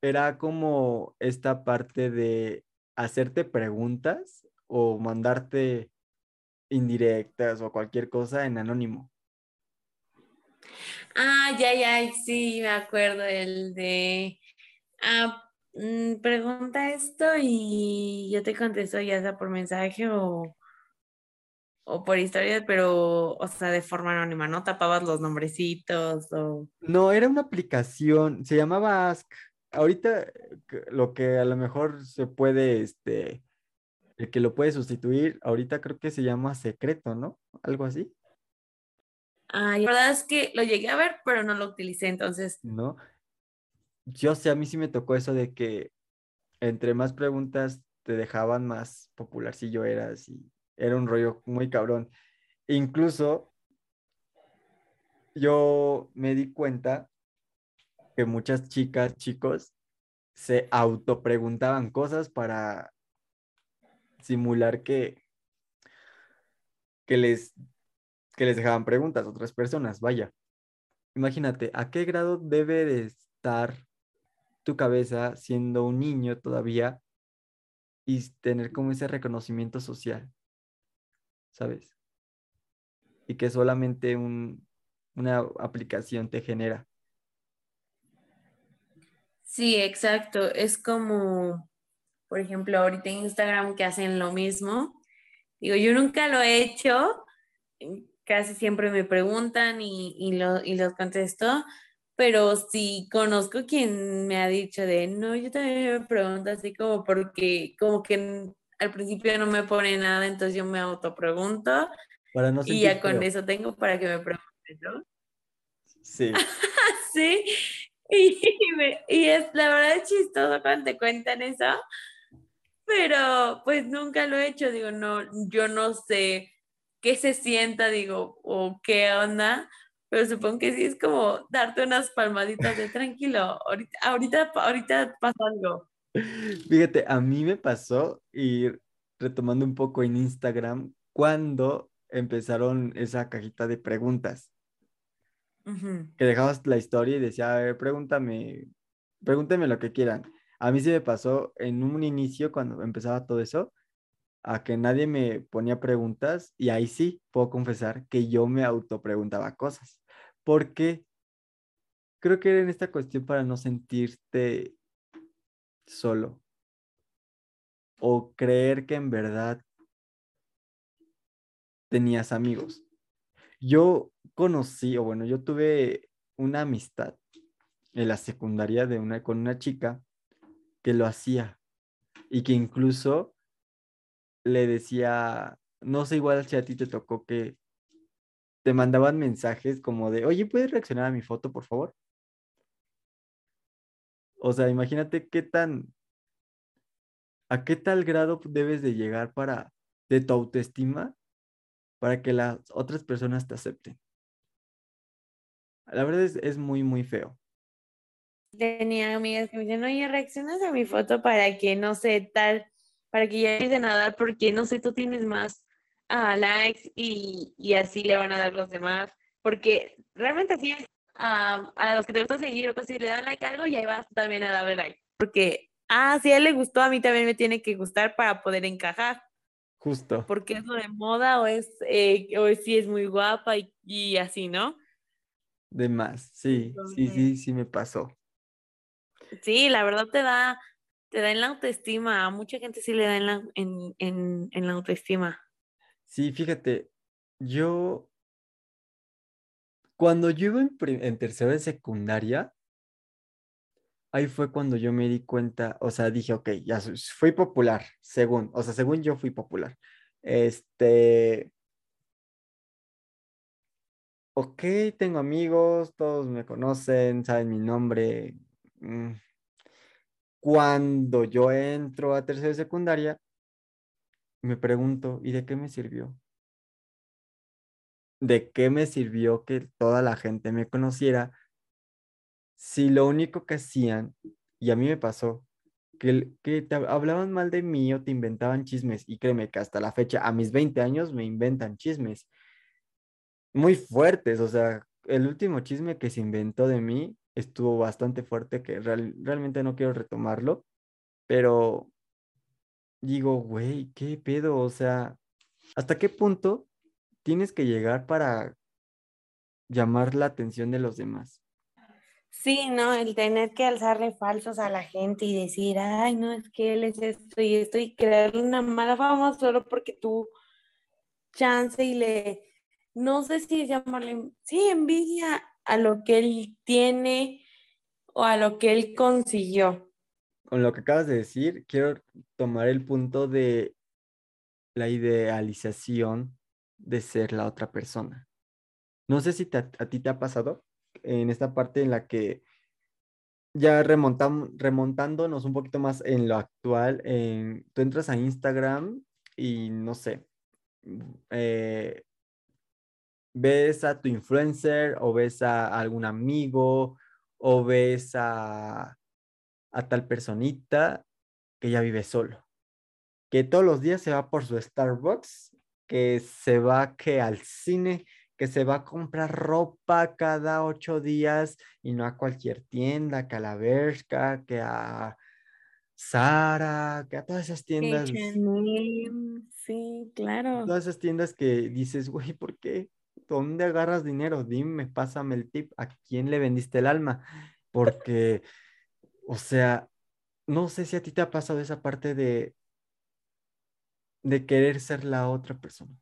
era como esta parte de hacerte preguntas o mandarte indirectas o cualquier cosa en anónimo. Ah, ya, ya, sí, me acuerdo, el de, ah, mm, pregunta esto y yo te contesto ya sea por mensaje o, o por historia, pero, o sea, de forma anónima, ¿no? Tapabas los nombrecitos o... No, era una aplicación, se llamaba Ask ahorita lo que a lo mejor se puede, este, el que lo puede sustituir, ahorita creo que se llama secreto, ¿no? Algo así. Ah, la verdad es que lo llegué a ver, pero no lo utilicé, entonces. No. Yo sé, a mí sí me tocó eso de que entre más preguntas te dejaban más popular si yo eras y era un rollo muy cabrón. Incluso yo me di cuenta que muchas chicas, chicos, se autopreguntaban cosas para simular que, que, les, que les dejaban preguntas a otras personas. Vaya, imagínate, ¿a qué grado debe de estar tu cabeza siendo un niño todavía y tener como ese reconocimiento social? ¿Sabes? Y que solamente un, una aplicación te genera. Sí, exacto. Es como, por ejemplo, ahorita en Instagram que hacen lo mismo. Digo, yo nunca lo he hecho, casi siempre me preguntan y, y, y los contesto, pero sí conozco quien me ha dicho de, no, yo también me pregunto así como porque, como que al principio no me pone nada, entonces yo me autopregunto Para no y ya con eso tengo para que me pregunten, ¿no? Sí. sí, y, y, es la verdad es chistoso cuando te cuentan eso, pero pues nunca lo he hecho, digo, no, yo no sé qué se sienta, digo, o qué onda, pero supongo que sí es como darte unas palmaditas de tranquilo, ahorita, ahorita, ahorita pasa algo. Fíjate, a mí me pasó y retomando un poco en Instagram, cuando empezaron esa cajita de preguntas que dejabas la historia y decía, a ver, pregúntame, pregúntame lo que quieran. A mí sí me pasó en un inicio, cuando empezaba todo eso, a que nadie me ponía preguntas y ahí sí puedo confesar que yo me autopreguntaba cosas. Porque creo que era en esta cuestión para no sentirte solo o creer que en verdad tenías amigos. Yo conocí, o bueno, yo tuve una amistad en la secundaria de una, con una chica que lo hacía y que incluso le decía, no sé igual si a ti te tocó que te mandaban mensajes como de, oye, ¿puedes reaccionar a mi foto, por favor? O sea, imagínate qué tan, a qué tal grado debes de llegar para, de tu autoestima, para que las otras personas te acepten. La verdad es, es muy, muy feo. Tenía amigas que me decían, oye, reaccionas a mi foto para que, no sé, tal, para que ya empiecen a dar, porque, no sé, tú tienes más uh, likes y, y, así le van a dar los demás, porque realmente así es, uh, a los que te gusta seguir o si le dan like a algo y ahí vas también a darle like, porque, ah, si a él le gustó, a mí también me tiene que gustar para poder encajar. Justo. Porque es lo de moda o es, eh, o es si es muy guapa y, y así, ¿no? De más, sí, sí, sí, sí me pasó. Sí, la verdad te da, te da en la autoestima, a mucha gente sí le da en la, en, en, en la autoestima. Sí, fíjate, yo, cuando yo iba en, en tercero de secundaria, ahí fue cuando yo me di cuenta, o sea, dije, ok, ya fui popular, según, o sea, según yo fui popular. Este, ok, tengo amigos, todos me conocen, saben mi nombre. Mm. Cuando yo entro a tercera secundaria, me pregunto, ¿y de qué me sirvió? ¿De qué me sirvió que toda la gente me conociera si lo único que hacían, y a mí me pasó, que, que te hablaban mal de mí o te inventaban chismes, y créeme que hasta la fecha, a mis 20 años, me inventan chismes muy fuertes, o sea, el último chisme que se inventó de mí estuvo bastante fuerte, que realmente no quiero retomarlo, pero digo, güey, ¿qué pedo? O sea, ¿hasta qué punto tienes que llegar para llamar la atención de los demás? Sí, no, el tener que alzarle falsos a la gente y decir, ay, no, es que él es esto y esto y crearle una mala fama solo porque tú chance y le no sé si llamarle, sí, envidia a lo que él tiene o a lo que él consiguió. Con lo que acabas de decir, quiero tomar el punto de la idealización de ser la otra persona. No sé si a ti te ha pasado en esta parte en la que ya remontándonos un poquito más en lo actual, tú entras a Instagram y no sé, eh, ves a tu influencer o ves a algún amigo o ves a, a tal personita que ya vive solo, que todos los días se va por su Starbucks, que se va que al cine, que se va a comprar ropa cada ocho días y no a cualquier tienda, que a la Bershka, que a Sara, que a todas esas tiendas. Sí, claro. Todas esas tiendas que dices, güey, ¿por qué? ¿Dónde agarras dinero? Dime, pásame el tip. ¿A quién le vendiste el alma? Porque, o sea, no sé si a ti te ha pasado esa parte de, de querer ser la otra persona.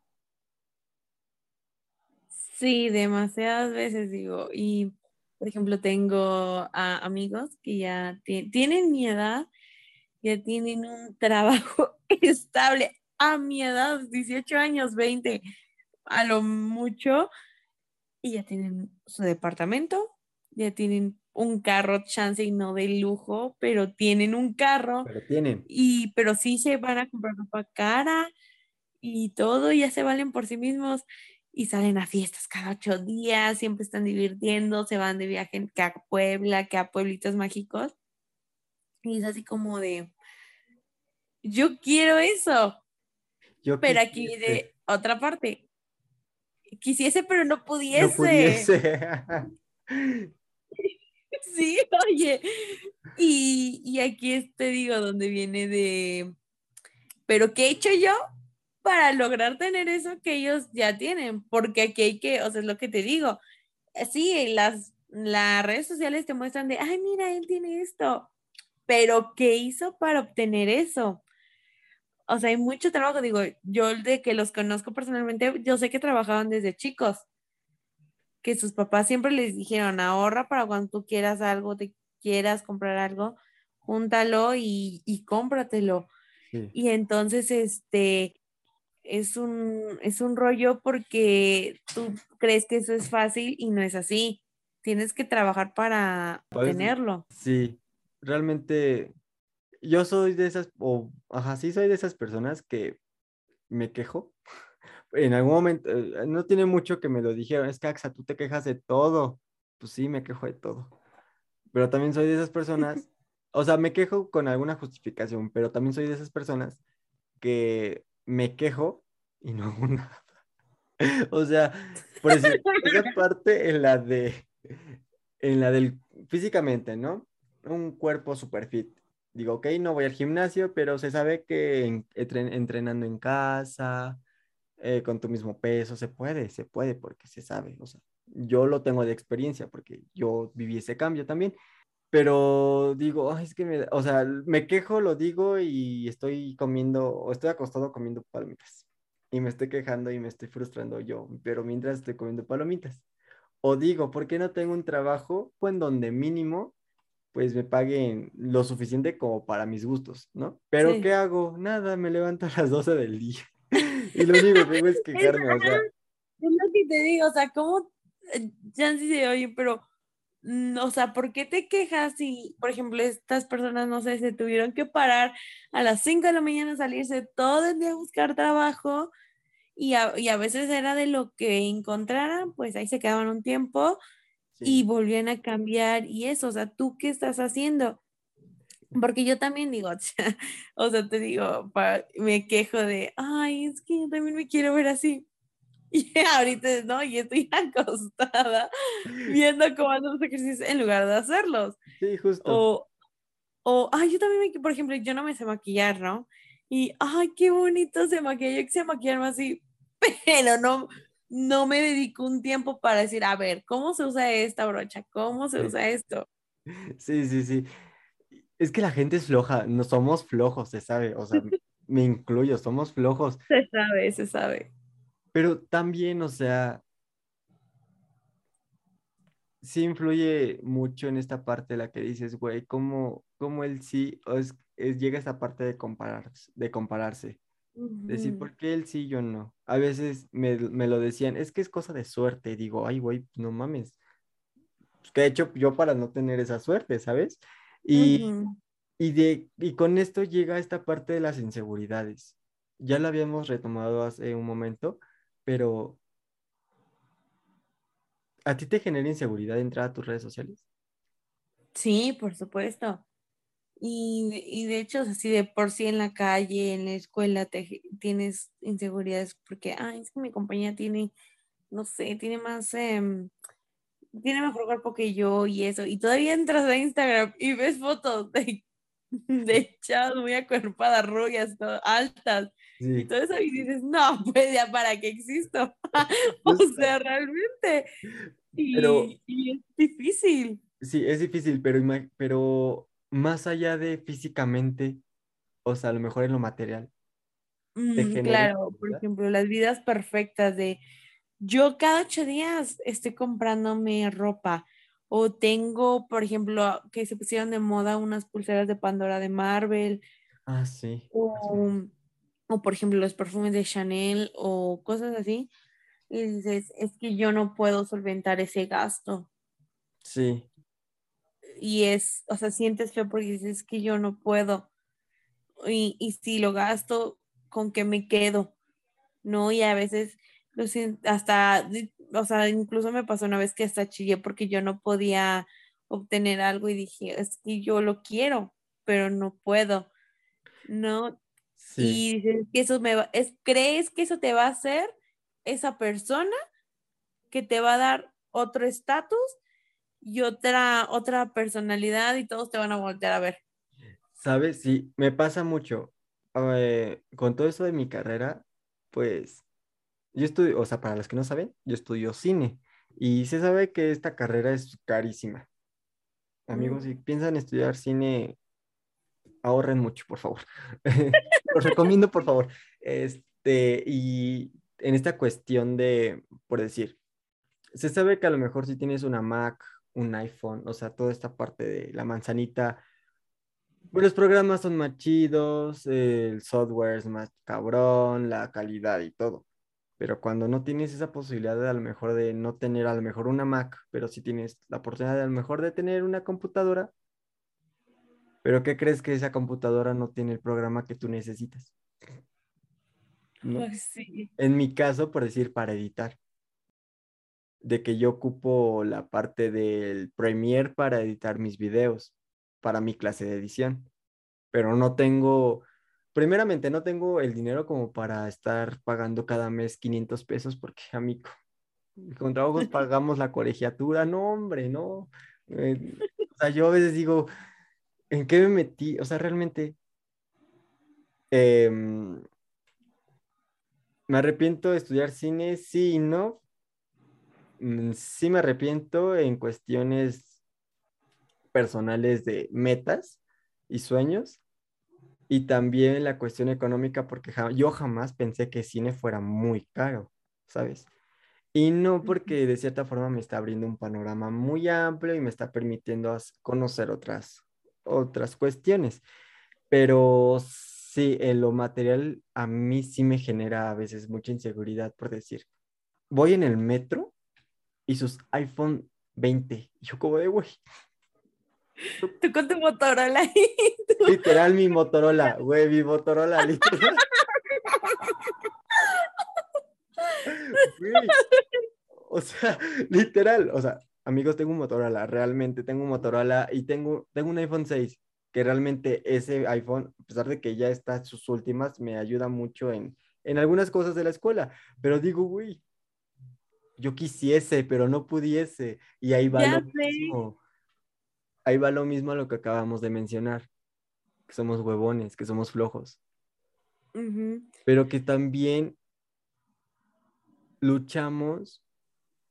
Sí, demasiadas veces digo. Y, por ejemplo, tengo amigos que ya tienen mi edad, ya tienen un trabajo estable a mi edad, 18 años, 20, a lo mucho, y ya tienen su departamento, ya tienen un carro chance y no de lujo, pero tienen un carro. Pero tienen. Y, pero sí se van a comprar ropa cara y todo, ya se valen por sí mismos y salen a fiestas cada ocho días, siempre están divirtiendo, se van de viaje que a Puebla, que a pueblitos mágicos. Y es así como de, yo quiero eso. pero aquí de otra parte, quisiese, pero no pudiese. No pudiese. sí, oye. Y, y aquí te digo, donde viene de, pero ¿qué he hecho yo para lograr tener eso que ellos ya tienen? Porque aquí hay que, o sea, es lo que te digo. Sí, las, las redes sociales te muestran de, ay, mira, él tiene esto. Pero ¿qué hizo para obtener eso? o sea, hay mucho trabajo, digo, yo de que los conozco personalmente, yo sé que trabajaban desde chicos, que sus papás siempre les dijeron, ahorra para cuando tú quieras algo, te quieras comprar algo, júntalo y, y cómpratelo. Y entonces, este, es un, es un rollo porque tú crees que eso es fácil y no es así. Tienes que trabajar para tenerlo. Sí, realmente yo soy de esas, o, ajá, sí soy de esas personas que me quejo. En algún momento, eh, no tiene mucho que me lo dijeron, es que Axa, tú te quejas de todo. Pues sí, me quejo de todo. Pero también soy de esas personas, o sea, me quejo con alguna justificación, pero también soy de esas personas que me quejo y no hago nada. O sea, por decir, esa parte en la de, en la del, físicamente, ¿no? Un cuerpo super fit digo, ok, no voy al gimnasio, pero se sabe que entrenando en casa, eh, con tu mismo peso, se puede, se puede, porque se sabe, o sea, yo lo tengo de experiencia, porque yo viví ese cambio también, pero digo, es que me, o sea, me quejo, lo digo y estoy comiendo, o estoy acostado comiendo palomitas, y me estoy quejando y me estoy frustrando yo, pero mientras estoy comiendo palomitas. O digo, ¿por qué no tengo un trabajo en donde mínimo pues me paguen lo suficiente como para mis gustos, ¿no? Pero ¿qué hago? Nada, me levanto a las 12 del día. y lo único que hago es quejarme, o sea. Es lo que te digo, o sea, ¿cómo? Ya sí se oye, pero, mm, o sea, ¿por qué te quejas si, por ejemplo, estas personas, no sé, se tuvieron que parar a las 5 de la mañana, salirse todo el día a buscar trabajo y a, y a veces era de lo que encontraran, pues ahí se quedaban un tiempo y volvían a cambiar y eso, o sea, ¿tú qué estás haciendo? Porque yo también digo, o sea, te digo, me quejo de, ay, es que yo también me quiero ver así. Y ahorita no, y estoy acostada viendo cómo hacen los ejercicios en lugar de hacerlos. Sí, justo. O, o, ay, yo también, me, por ejemplo, yo no me sé maquillar, ¿no? Y, ay, qué bonito se maquilla, yo quise maquillarme así, pero no, no me dedico un tiempo para decir, a ver, ¿cómo se usa esta brocha? ¿Cómo se usa esto? Sí, sí, sí. Es que la gente es floja, no somos flojos, se sabe, o sea, me incluyo, somos flojos. Se sabe, se sabe. Pero también, o sea, sí influye mucho en esta parte la que dices, güey, cómo, cómo él sí, es, llega a esta parte de, comparar, de compararse. Decir, ¿por qué él sí, yo no? A veces me, lo decían, es que es cosa de suerte. digo, ay, güey, no mames. Pues, ¿Qué he hecho yo para no tener esa suerte, sabes? Y, y, de, y con esto llega esta parte de las inseguridades. Ya la habíamos retomado hace un momento, pero ¿a ti te genera inseguridad entrar a tus redes sociales? Sí, por supuesto. Y, y de hecho, así de por sí en la calle, en la escuela, te, tienes inseguridades porque, ay, es que mi compañía tiene, no sé, tiene más, em, tiene mejor cuerpo que yo y eso. Y todavía entras a Instagram y ves fotos de, de chavos muy acuerpadas, rubias, altas. Y todo eso y dices, no, pues ya para qué existo. o sea, realmente. Y, y, es difícil. Sí, es difícil, pero, pero más allá de físicamente, o sea, a lo mejor en lo material. Mm, claro, por ejemplo, las vidas perfectas de yo cada ocho días estoy comprándome ropa o tengo, por ejemplo, que se pusieron de moda unas pulseras de Pandora de Marvel. Ah, sí. O, o por ejemplo, los perfumes de Chanel o cosas así. Y dices, es que yo no puedo solventar ese gasto. Sí. Y es, o sea, sientes feo porque dices que yo no puedo. Y, y si lo gasto, ¿con qué me quedo? ¿No? Y a veces hasta, o sea, incluso me pasó una vez que hasta chillé porque yo no podía obtener algo y dije, es que yo lo quiero, pero no puedo, ¿no? Y dices que eso me va, es, ¿crees que eso te va a hacer esa persona que te va a dar otro estatus y otra, otra personalidad y todos te van a voltear a ver? ¿Sabes? Sí, me pasa mucho. Eh, con todo eso de mi carrera, pues yo estudio, o sea, para los que no saben, yo estudio cine y se sabe que esta carrera es carísima. Amigos, si piensan estudiar cine, ahorren mucho, por favor. Los recomiendo, por favor. Este, y en esta cuestión de, por decir, se sabe que a lo mejor si tienes una Mac, un iPhone, o sea, toda esta parte de la manzanita, pues los programas son más chidos, el software es más cabrón, la calidad y todo. Pero cuando no tienes esa posibilidad de a lo mejor de no tener a lo mejor una Mac, pero sí tienes la oportunidad de a lo mejor de tener una computadora, pero ¿qué crees que esa computadora no tiene el programa que tú necesitas? Pues sí. En mi caso, por decir, para editar, de que yo ocupo la parte del Premiere para editar mis videos, para mi clase de edición, pero no tengo primeramente no tengo el dinero como para estar pagando cada mes 500 pesos porque, amigo, con trabajos pagamos la colegiatura, no, hombre, no. Eh, o sea, yo a veces digo, ¿en qué me metí? O sea, realmente em, me arrepiento de estudiar cine, sí y no. Mm, sí me arrepiento en cuestiones personales de metas y sueños, y también la cuestión económica, porque yo jamás pensé que cine fuera muy caro, ¿sabes? Y no porque de cierta forma me está abriendo un panorama muy amplio y me está permitiendo conocer otras, otras cuestiones. Pero sí, en lo material a mí sí me genera a veces mucha inseguridad por decir, voy en el metro y sus iPhone 20. Y yo como de, güey, Tú con tu Motorola. Literal, mi Motorola, güey, mi Motorola, literal. O sea, literal, o sea, amigos, tengo un Motorola, realmente tengo un Motorola y tengo, tengo un iPhone 6, que realmente ese iPhone, a pesar de que ya está sus últimas, me ayuda mucho en, en algunas cosas de la escuela, pero digo, güey, yo quisiese, pero no pudiese, y ahí va lo mismo ahí va lo mismo a lo que acabamos de mencionar, que somos huevones, que somos flojos, pero que también luchamos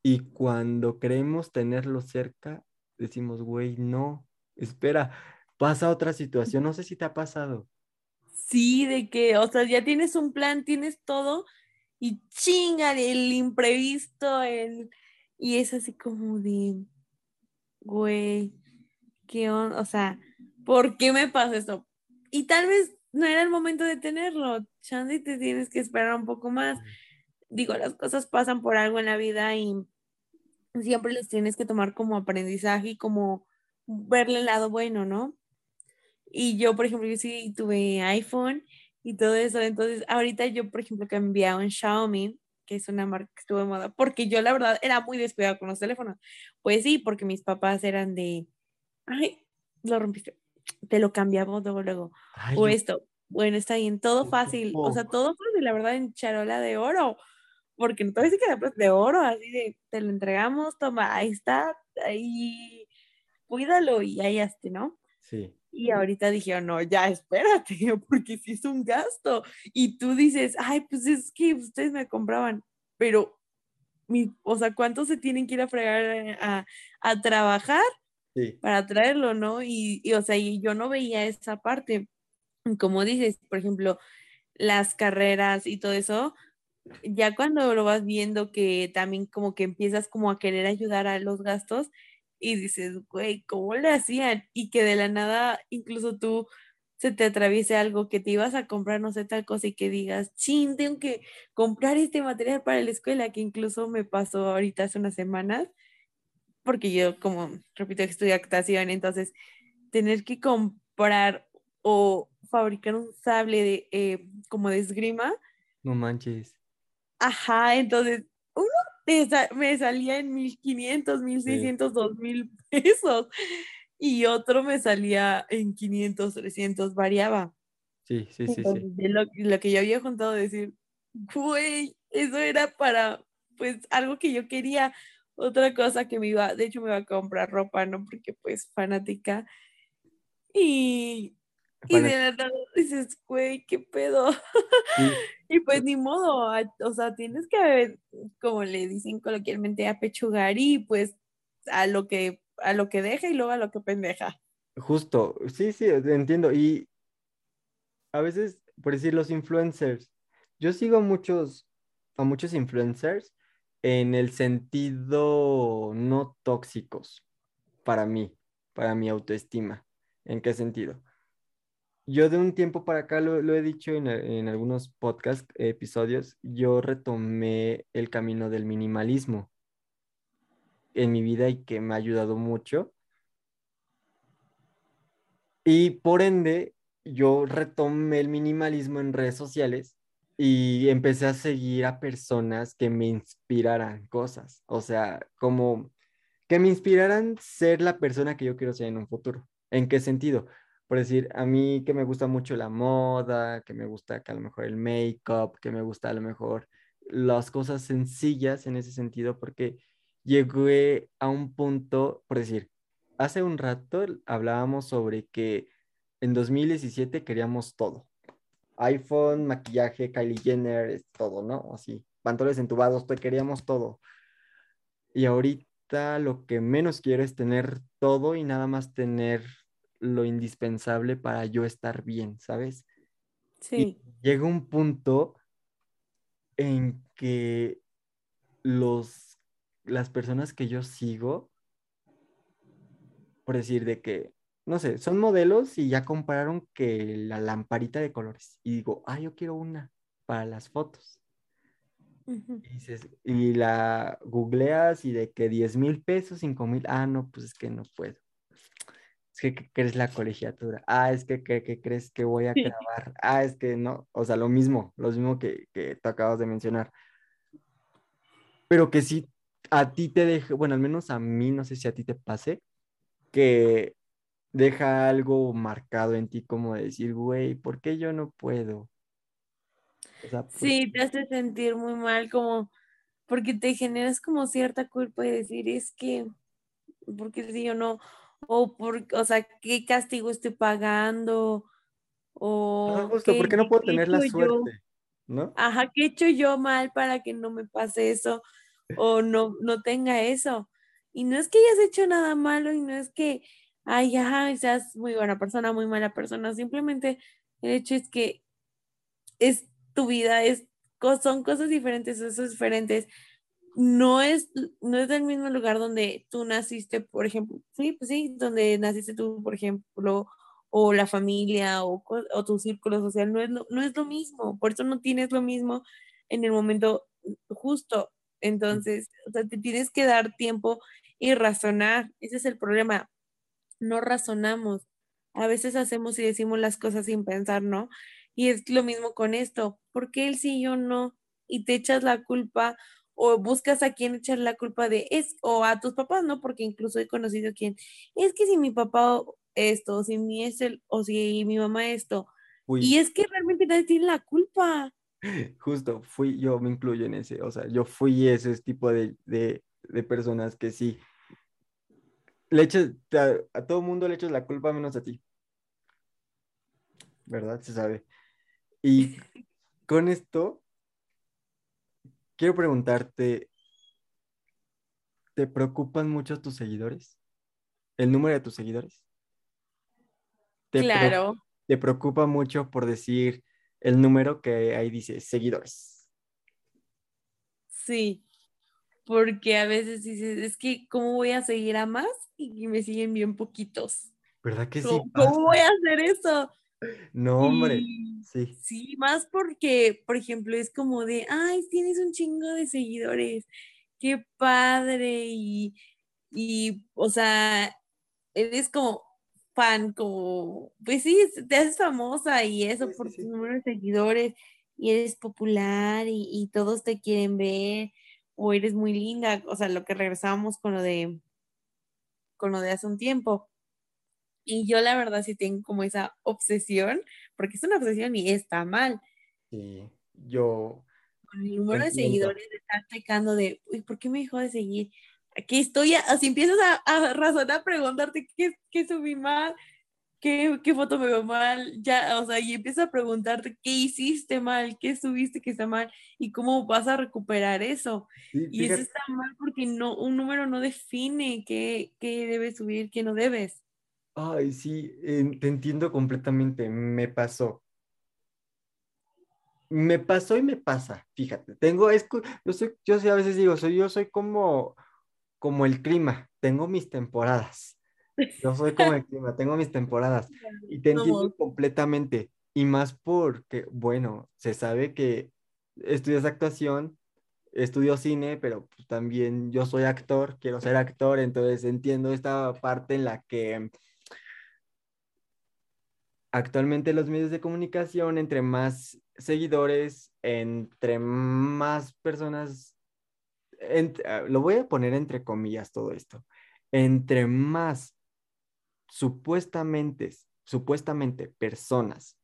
y cuando creemos tenerlo cerca, decimos, güey, no, espera, pasa otra situación, no sé si te ha pasado. Sí, de que, o sea, ya tienes un plan, tienes todo y chinga el imprevisto, el... y es así como de, güey, ¿qué O sea, ¿por qué me pasa esto? Y tal vez no era el momento de tenerlo. Chandy, te tienes que esperar un poco más. Digo, las cosas pasan por algo en la vida y siempre los tienes que tomar como aprendizaje y como verle el lado bueno, ¿no? Y yo, por ejemplo, yo sí tuve iPhone y todo eso. Entonces, ahorita yo, por ejemplo, cambié a un Xiaomi, que es una marca que estuvo de moda, porque yo la verdad era muy descuidada con los teléfonos. Pues sí, porque mis papás eran de Ay, lo rompiste. te lo cambiamos luego, luego. Ay, o esto, bueno, está bien, todo fácil, o sea, todo fácil, la verdad, en charola de oro, porque no te voy a decir que de oro, así de, te lo entregamos, toma, ahí está, ahí, cuídalo y ahí hazte, ¿no? Sí. Y ahorita dijeron, no, ya espérate, porque sí es un gasto. Y tú dices, ay, pues es que ustedes me compraban, pero, mi, o sea, ¿cuántos se tienen que ir a fregar eh, a, a trabajar Para traerlo, no? Y, y, o sea, y yo no veía esa parte. Como dices, por ejemplo, las carreras y todo eso, ya cuando lo vas viendo que también como que empiezas como a querer ayudar a los gastos y dices, güey, ¿cómo le hacían? Y que de la nada incluso tú se te atraviese algo que te ibas a comprar, no sé, tal cosa y que digas, chin, tengo que comprar este material para la escuela, que incluso me pasó ahorita hace unas semanas, porque yo como, repito, estudio actuación, entonces tener que comprar o fabricar un sable de, eh, como de esgrima, No manches. Ajá, entonces uno me, sa- me salía en 1500, 1600, 2000 pesos y otro me salía en 500, 300, variaba. Sí, sí, sí, sí. De lo, lo que yo había juntado, decir, güey, eso era para, pues, algo que yo quería. Otra cosa que me iba, de hecho me iba a comprar ropa, ¿no? Porque, pues, fanática. Y, y de nada dices, güey, ¿qué pedo? sí, Y pues ni modo, o sea, tienes que, como le dicen coloquialmente, apechugar y pues a lo que, a lo que deja y luego a lo que pendeja. Justo, sí, sí, entiendo. Y a veces, por decir, los influencers, yo sigo muchos, a muchos influencers en el sentido no tóxicos para mí, para mi autoestima. ¿En qué sentido? Yo de un tiempo para acá lo, he dicho en, en algunos podcast episodios, yo retomé el camino del minimalismo en mi vida y que me ha ayudado mucho. Y por ende, yo retomé el minimalismo en redes sociales y empecé a seguir a personas que me inspiraran cosas. O sea, como que me inspiraran ser la persona que yo quiero ser en un futuro. ¿En qué sentido? Por decir, a mí que me gusta mucho la moda, que me gusta que a lo mejor el make-up, que me gusta a lo mejor las cosas sencillas en ese sentido, porque llegué a un punto, por decir, hace un rato hablábamos sobre que en 2017 queríamos todo. iPhone, maquillaje, Kylie Jenner, es todo, ¿no? Así, pantalones entubados, te queríamos todo. Y ahorita lo que menos quiero es tener todo y nada más tener lo indispensable para yo estar bien, ¿sabes? Sí, Y llega un punto en que los, las personas que yo sigo, por decir de que, no sé, son modelos y ya compraron que la lamparita de colores. Y digo, ah, yo quiero una para las fotos. Y, dices, y la googleas y de que 10 mil pesos, 5 mil, ah, no, pues es que no puedo. Es que, ¿qué crees la colegiatura? Ah, es que, ¿qué, qué crees que voy a Sí. grabar? Ah, es que no, o sea, lo mismo, lo mismo que, que tú acabas de mencionar. Pero que sí, a ti te deja, bueno, al menos a mí, no sé si a ti te pase, que deja algo marcado en ti como de decir, güey, ¿por qué yo no puedo? O sea, ¿por Sí, te hace sentir muy mal, como, porque te generas como cierta culpa de decir, es que, porque si yo no, o por, o sea, ¿qué castigo estoy pagando? O justo, ¿por qué no puedo qué tener la yo? suerte? ¿No? Ajá, ¿qué he hecho yo mal para que no me pase eso o no, no tenga eso? Y no es que hayas hecho nada malo y no es que, ay, ajá, seas muy buena persona, muy mala persona, simplemente el hecho es que es tu vida, es, son cosas diferentes, es diferentes. No es, no es del mismo lugar donde tú naciste, por ejemplo, sí, pues sí, donde naciste tú, por ejemplo, o la familia o, o tu círculo social, no es lo, no es lo mismo, por eso no tienes lo mismo en el momento justo. Entonces, o sea, te tienes que dar tiempo y razonar, ese es el problema, no razonamos. A veces hacemos y decimos las cosas sin pensar, ¿no? Y es lo mismo con esto, ¿por qué él sí y yo no? Y te echas la culpa o buscas a quien echar la culpa de es o a tus papás, ¿no? Porque incluso he conocido quien es que si mi papá esto, o si mi es el, o si mi mamá esto. Y es que realmente nadie tiene la culpa. justo, fui, yo me incluyo en ese, o sea, yo fui ese tipo de, de, de personas que sí, le a, a todo mundo le echas la culpa menos a ti. ¿Verdad? Se sabe. Y con esto, quiero preguntarte, ¿te preocupan mucho tus seguidores? ¿El número de tus seguidores? ¿Te pre- Claro. te preocupa mucho por decir el número que ahí dice seguidores? Sí, porque a veces dices, es que ¿cómo voy a seguir a más y me siguen bien poquitos? ¿Verdad que sí ¿Cómo, pasa? cómo voy a hacer eso? No, hombre, Y sí. sí, más porque, por ejemplo, es como de, ay, tienes un chingo de seguidores, qué padre, y, y, o sea, eres como fan, como, pues sí, te haces famosa y eso Sí, por sí. tu número de seguidores, y eres popular y, y todos te quieren ver, o eres muy linda, o sea, lo que regresábamos con lo de, con lo de hace un tiempo. Y yo la verdad sí tengo como esa obsesión, porque es una obsesión y está mal, Sí, yo con el número de seguidores de estar checando de, uy, ¿por qué me dejó de seguir? Aquí estoy, así empiezas a, a razonar, a preguntarte qué, qué subí mal, qué, qué foto me veo mal, ya, o sea, y empiezas a preguntarte qué hiciste mal, qué subiste que está mal y cómo vas a recuperar eso. Sí, Y eso está mal porque no, un número no define qué, qué debes subir, qué no debes. ay, sí, te entiendo completamente, me pasó. Me pasó y me pasa, fíjate, tengo, es, yo soy, yo a veces digo, soy, yo soy como, como el clima, tengo mis temporadas. Yo soy como el clima, tengo mis temporadas y te entiendo Somos. completamente. Y más porque, bueno, se sabe que estudias actuación, estudio cine, pero pues, también yo soy actor, quiero ser actor, entonces entiendo esta parte en la que actualmente los medios de comunicación, entre más seguidores, entre más personas, ent- ah, lo voy a poner entre comillas todo esto, entre más supuestamente, supuestamente personas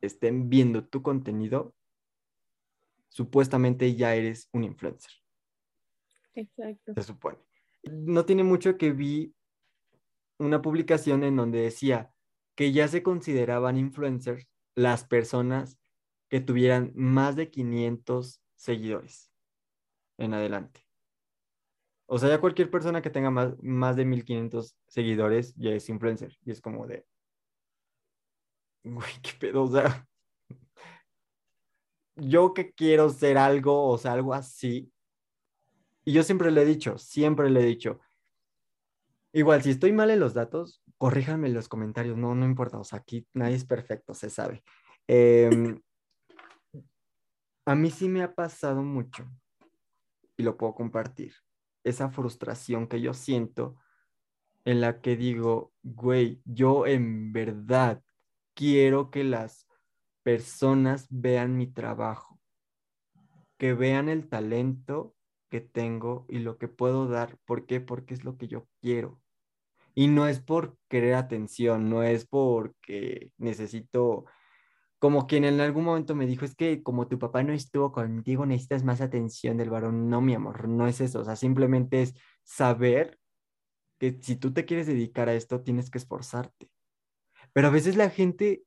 estén viendo tu contenido, supuestamente ya eres un influencer, Exacto. se supone. No tiene mucho que vi una publicación en donde decía que ya se consideraban influencers las personas que tuvieran más de 500 seguidores en adelante. O sea, ya cualquier persona que tenga más, más de 1500 seguidores ya es influencer. Y es como de. Güey, qué pedo. O sea, yo que quiero ser algo, o sea, algo así. Y yo siempre le he dicho, siempre le he dicho. Igual, si estoy mal en los datos, corríjanme en los comentarios. No, no importa. O sea, aquí nadie es perfecto, se sabe. Em, a mí sí me ha pasado mucho. Y lo puedo compartir esa frustración que yo siento en la que digo, güey, yo en verdad quiero que las personas vean mi trabajo, que vean el talento que tengo y lo que puedo dar. ¿Por qué? Porque es lo que yo quiero. Y no es por querer atención, no es porque necesito, como quien en algún momento me dijo, es que como tu papá no estuvo contigo, necesitas más atención del varón. No, mi amor, no es eso. O sea, simplemente es saber que si tú te quieres dedicar a esto, tienes que esforzarte. Pero a veces la gente,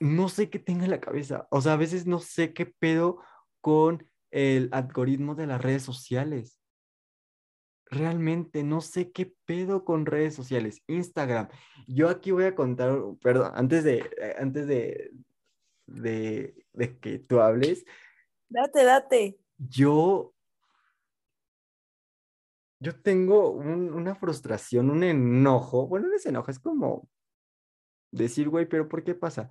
no sé qué tenga en la cabeza. O sea, a veces no sé qué pedo con el algoritmo de las redes sociales. Realmente no sé qué pedo con redes sociales. Instagram. Yo aquí voy a contar, perdón, antes de, eh, antes de, de, de que tú hables, Date, date. yo, yo tengo un- una frustración, un enojo. Bueno, no es enojo, es como decir, güey, pero ¿por qué pasa?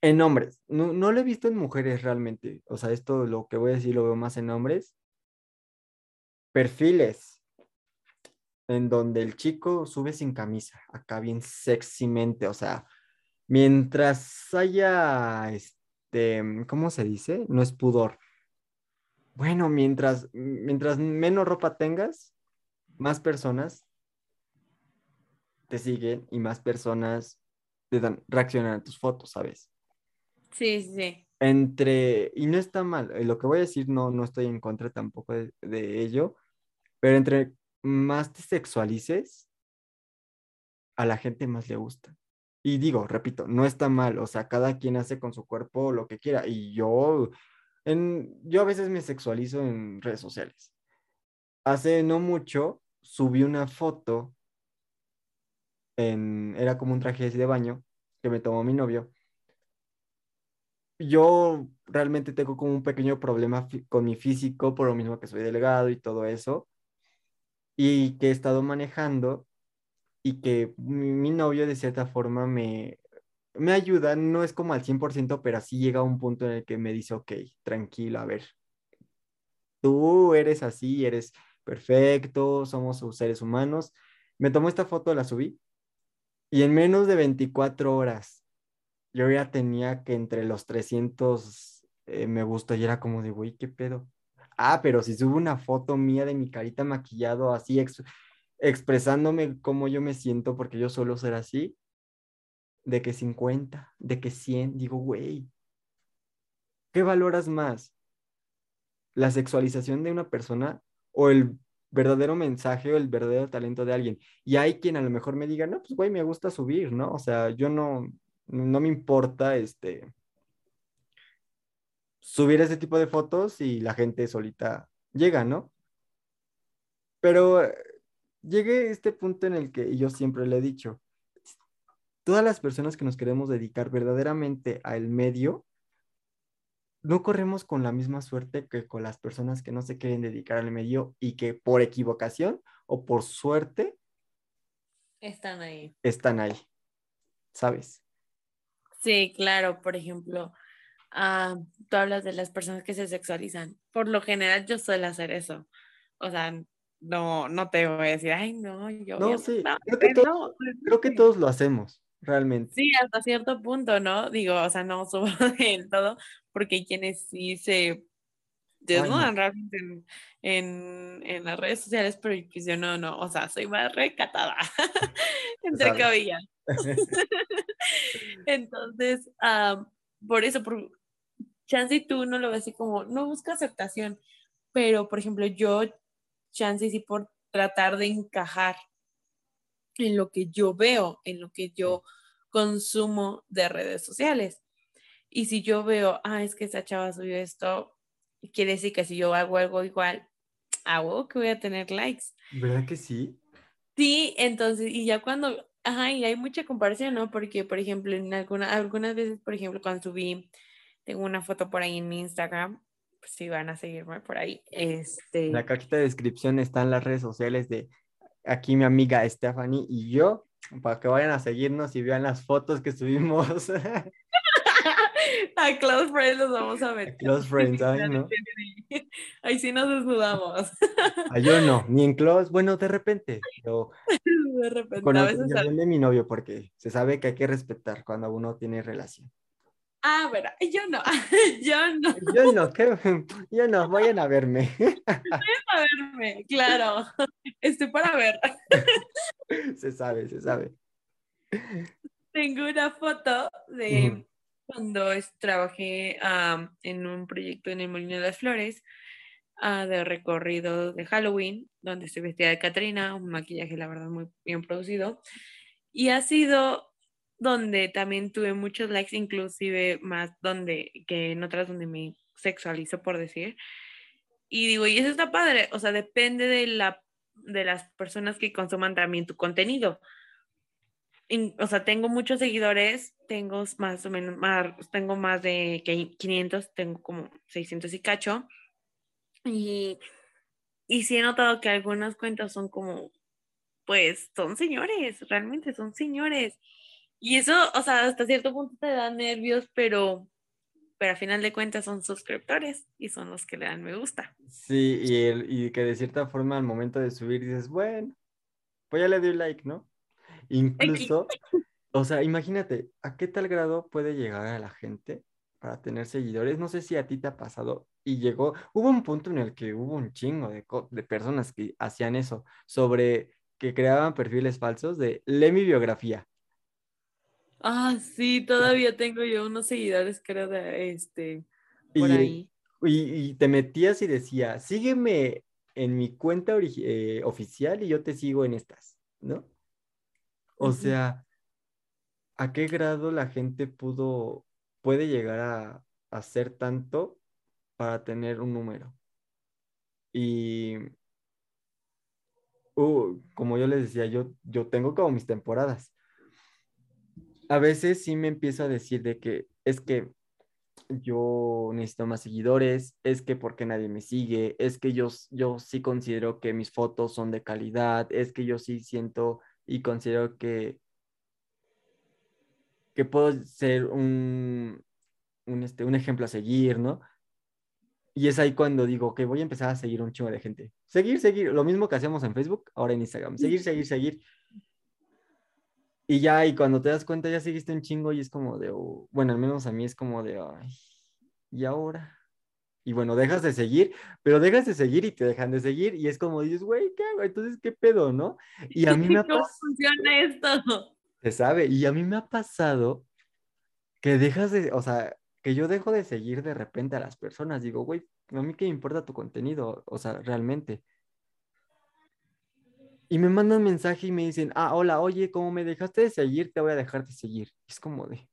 En hombres, no, no lo he visto en mujeres realmente. O sea, esto lo que voy a decir lo veo más en hombres. Perfiles en donde el chico sube sin camisa, acá bien sexymente, o sea, mientras haya, este, ¿cómo se dice? No es pudor. Bueno, mientras, mientras menos ropa tengas, más personas te siguen y más personas te dan, reaccionan a tus fotos, ¿sabes? Sí, sí. Entre, y no está mal, eh, lo que voy a decir no, no estoy en contra tampoco de, de ello, pero entre más te sexualices, a la gente más le gusta. Y digo, repito, no está mal, o sea, cada quien hace con su cuerpo lo que quiera. Y yo, en, yo a veces me sexualizo en redes sociales. Hace no mucho subí una foto en, era como un traje de baño que me tomó mi novio. Yo realmente tengo como un pequeño problema con mi físico, por lo mismo que soy delgado y todo eso, y que he estado manejando y que mi, mi novio de cierta forma me, me ayuda, no es como al 100%, pero sí llega a un punto en el que me dice, ok, tranquilo, a ver, tú eres así, eres perfecto, somos seres humanos. Me tomó esta foto, la subí, y en menos de 24 horas yo ya tenía que entre los 300 eh, me gusta y era como de, güey, ¿qué pedo? Ah, pero si subo una foto mía de mi carita maquillado así, ex- expresándome cómo yo me siento, porque yo suelo ser así, de que 50, de que 100, digo, güey, ¿qué valoras más? ¿La sexualización de una persona o el verdadero mensaje o el verdadero talento de alguien? Y hay quien a lo mejor me diga, no, pues, güey, me gusta subir, ¿no? O sea, yo no, no me importa, este, subir ese tipo de fotos y la gente solita llega, ¿no? Pero eh, llegué a este punto en el que yo siempre le he dicho, todas las personas que nos queremos dedicar verdaderamente al medio, no corremos con la misma suerte que con las personas que no se quieren dedicar al medio y que por equivocación o por suerte Están ahí. están ahí, ¿sabes? Sí, claro, por ejemplo, ah, tú hablas de las personas que se sexualizan. Por lo general yo suelo hacer eso. O sea, no, no te voy a decir, ay, no, yo, No, sí, no, creo que, eh, no, creo que todos lo hacemos, realmente. Sí, hasta cierto punto, ¿no? Digo, o sea, no subo del todo, porque hay quienes sí se desnudan realmente en, en, en las redes sociales, pero pues yo no, no, o sea, soy más recatada, entre comillas. Entonces, ah, por eso, por chance y tú no lo ves así como, no busca aceptación, pero por ejemplo, yo, chance sí por tratar de encajar en lo que yo veo, en lo que yo consumo de redes sociales. Y si yo veo, ah, es que esa chava subió esto, quiere decir que si yo hago algo igual, hago que voy a tener likes. ¿Verdad que sí? Sí, entonces, y ya cuando, ajá, y hay mucha comparación, ¿no? Porque, por ejemplo, en alguna, algunas veces, por ejemplo, cuando subí, tengo una foto por ahí en mi Instagram, pues si van a seguirme por ahí, En este, la cajita de descripción están las redes sociales de aquí mi amiga Stephanie y yo, para que vayan a seguirnos y vean las fotos que subimos. a Close Friends los vamos a meter. Close Friends, ay, ¿no? Ahí sí nos desnudamos. Ah, yo no, ni en close, bueno, de repente, pero De repente, con a veces. de mi novio, porque se sabe que hay que respetar cuando uno tiene relación. Ah, bueno, yo no, yo no. Yo no, ¿qué? yo no, vayan a verme. A verme, claro. Estoy para ver. se sabe, se sabe. Tengo una foto de cuando trabajé en un proyecto en el Molino de las Flores ah, de recorrido de Halloween, donde estoy vestida de Catrina, un maquillaje, la verdad, muy bien producido. Y ha sido donde también tuve muchos likes, inclusive más donde que en otras donde me sexualizo, por decir. Y digo, y eso está padre, o sea, depende de la de las personas que consuman también tu contenido. O sea, tengo muchos seguidores, tengo más o menos, más, tengo más de que 500, tengo como 600 y cacho. Y, y sí he notado que algunas cuentas son como, pues, son señores, realmente son señores. Y eso, o sea, hasta cierto punto te da nervios, pero, pero a final de cuentas son suscriptores y son los que le dan me gusta. Sí, y, el, y que de cierta forma al momento de subir dices, bueno, pues ya le doy like, ¿no? Incluso, o sea, imagínate, ¿a qué tal grado puede llegar a la gente para tener seguidores? No sé si a ti te ha pasado y llegó, hubo un punto en el que hubo un chingo de, de personas que hacían eso, sobre que creaban perfiles falsos de lee mi biografía. Ah, sí, todavía tengo yo unos seguidores, creo, de este, por Y, ahí. y, y te metías y decía, sígueme en mi cuenta eh, oficial y yo te sigo en estas, ¿no? O sea, ¿a qué grado la gente pudo, puede llegar a, a hacer tanto para tener un número? Y uh, como yo les decía, yo, yo tengo como mis temporadas. A veces sí me empiezo a decir de que es que yo necesito más seguidores, es que porque nadie me sigue, es que yo, yo sí considero que mis fotos son de calidad, es que yo sí siento y considero que, que puedo ser un, un, este, un ejemplo a seguir, ¿no? Y es ahí cuando digo que voy a empezar a seguir un chingo de gente. Seguir, seguir, lo mismo que hacemos en Facebook, ahora en Instagram. Seguir, seguir, seguir. Y ya, y cuando te das cuenta, ya seguiste un chingo y es como de, oh, bueno, al menos a mí es como de, ay, ¿y ahora? Y bueno, dejas de seguir, pero dejas de seguir y te dejan de seguir y es como dices, güey, ¿qué hago? Entonces, ¿qué pedo, no? Y a mí me ha ¿Cómo funciona esto? se sabe, y a mí me ha pasado que dejas de, o sea, que yo dejo de seguir de repente a las personas. Digo, güey, a mí qué me importa tu contenido, o sea, realmente. Y me mandan mensaje y me dicen, ah, hola, oye, como me dejaste de seguir, te voy a dejar de seguir. Es como de,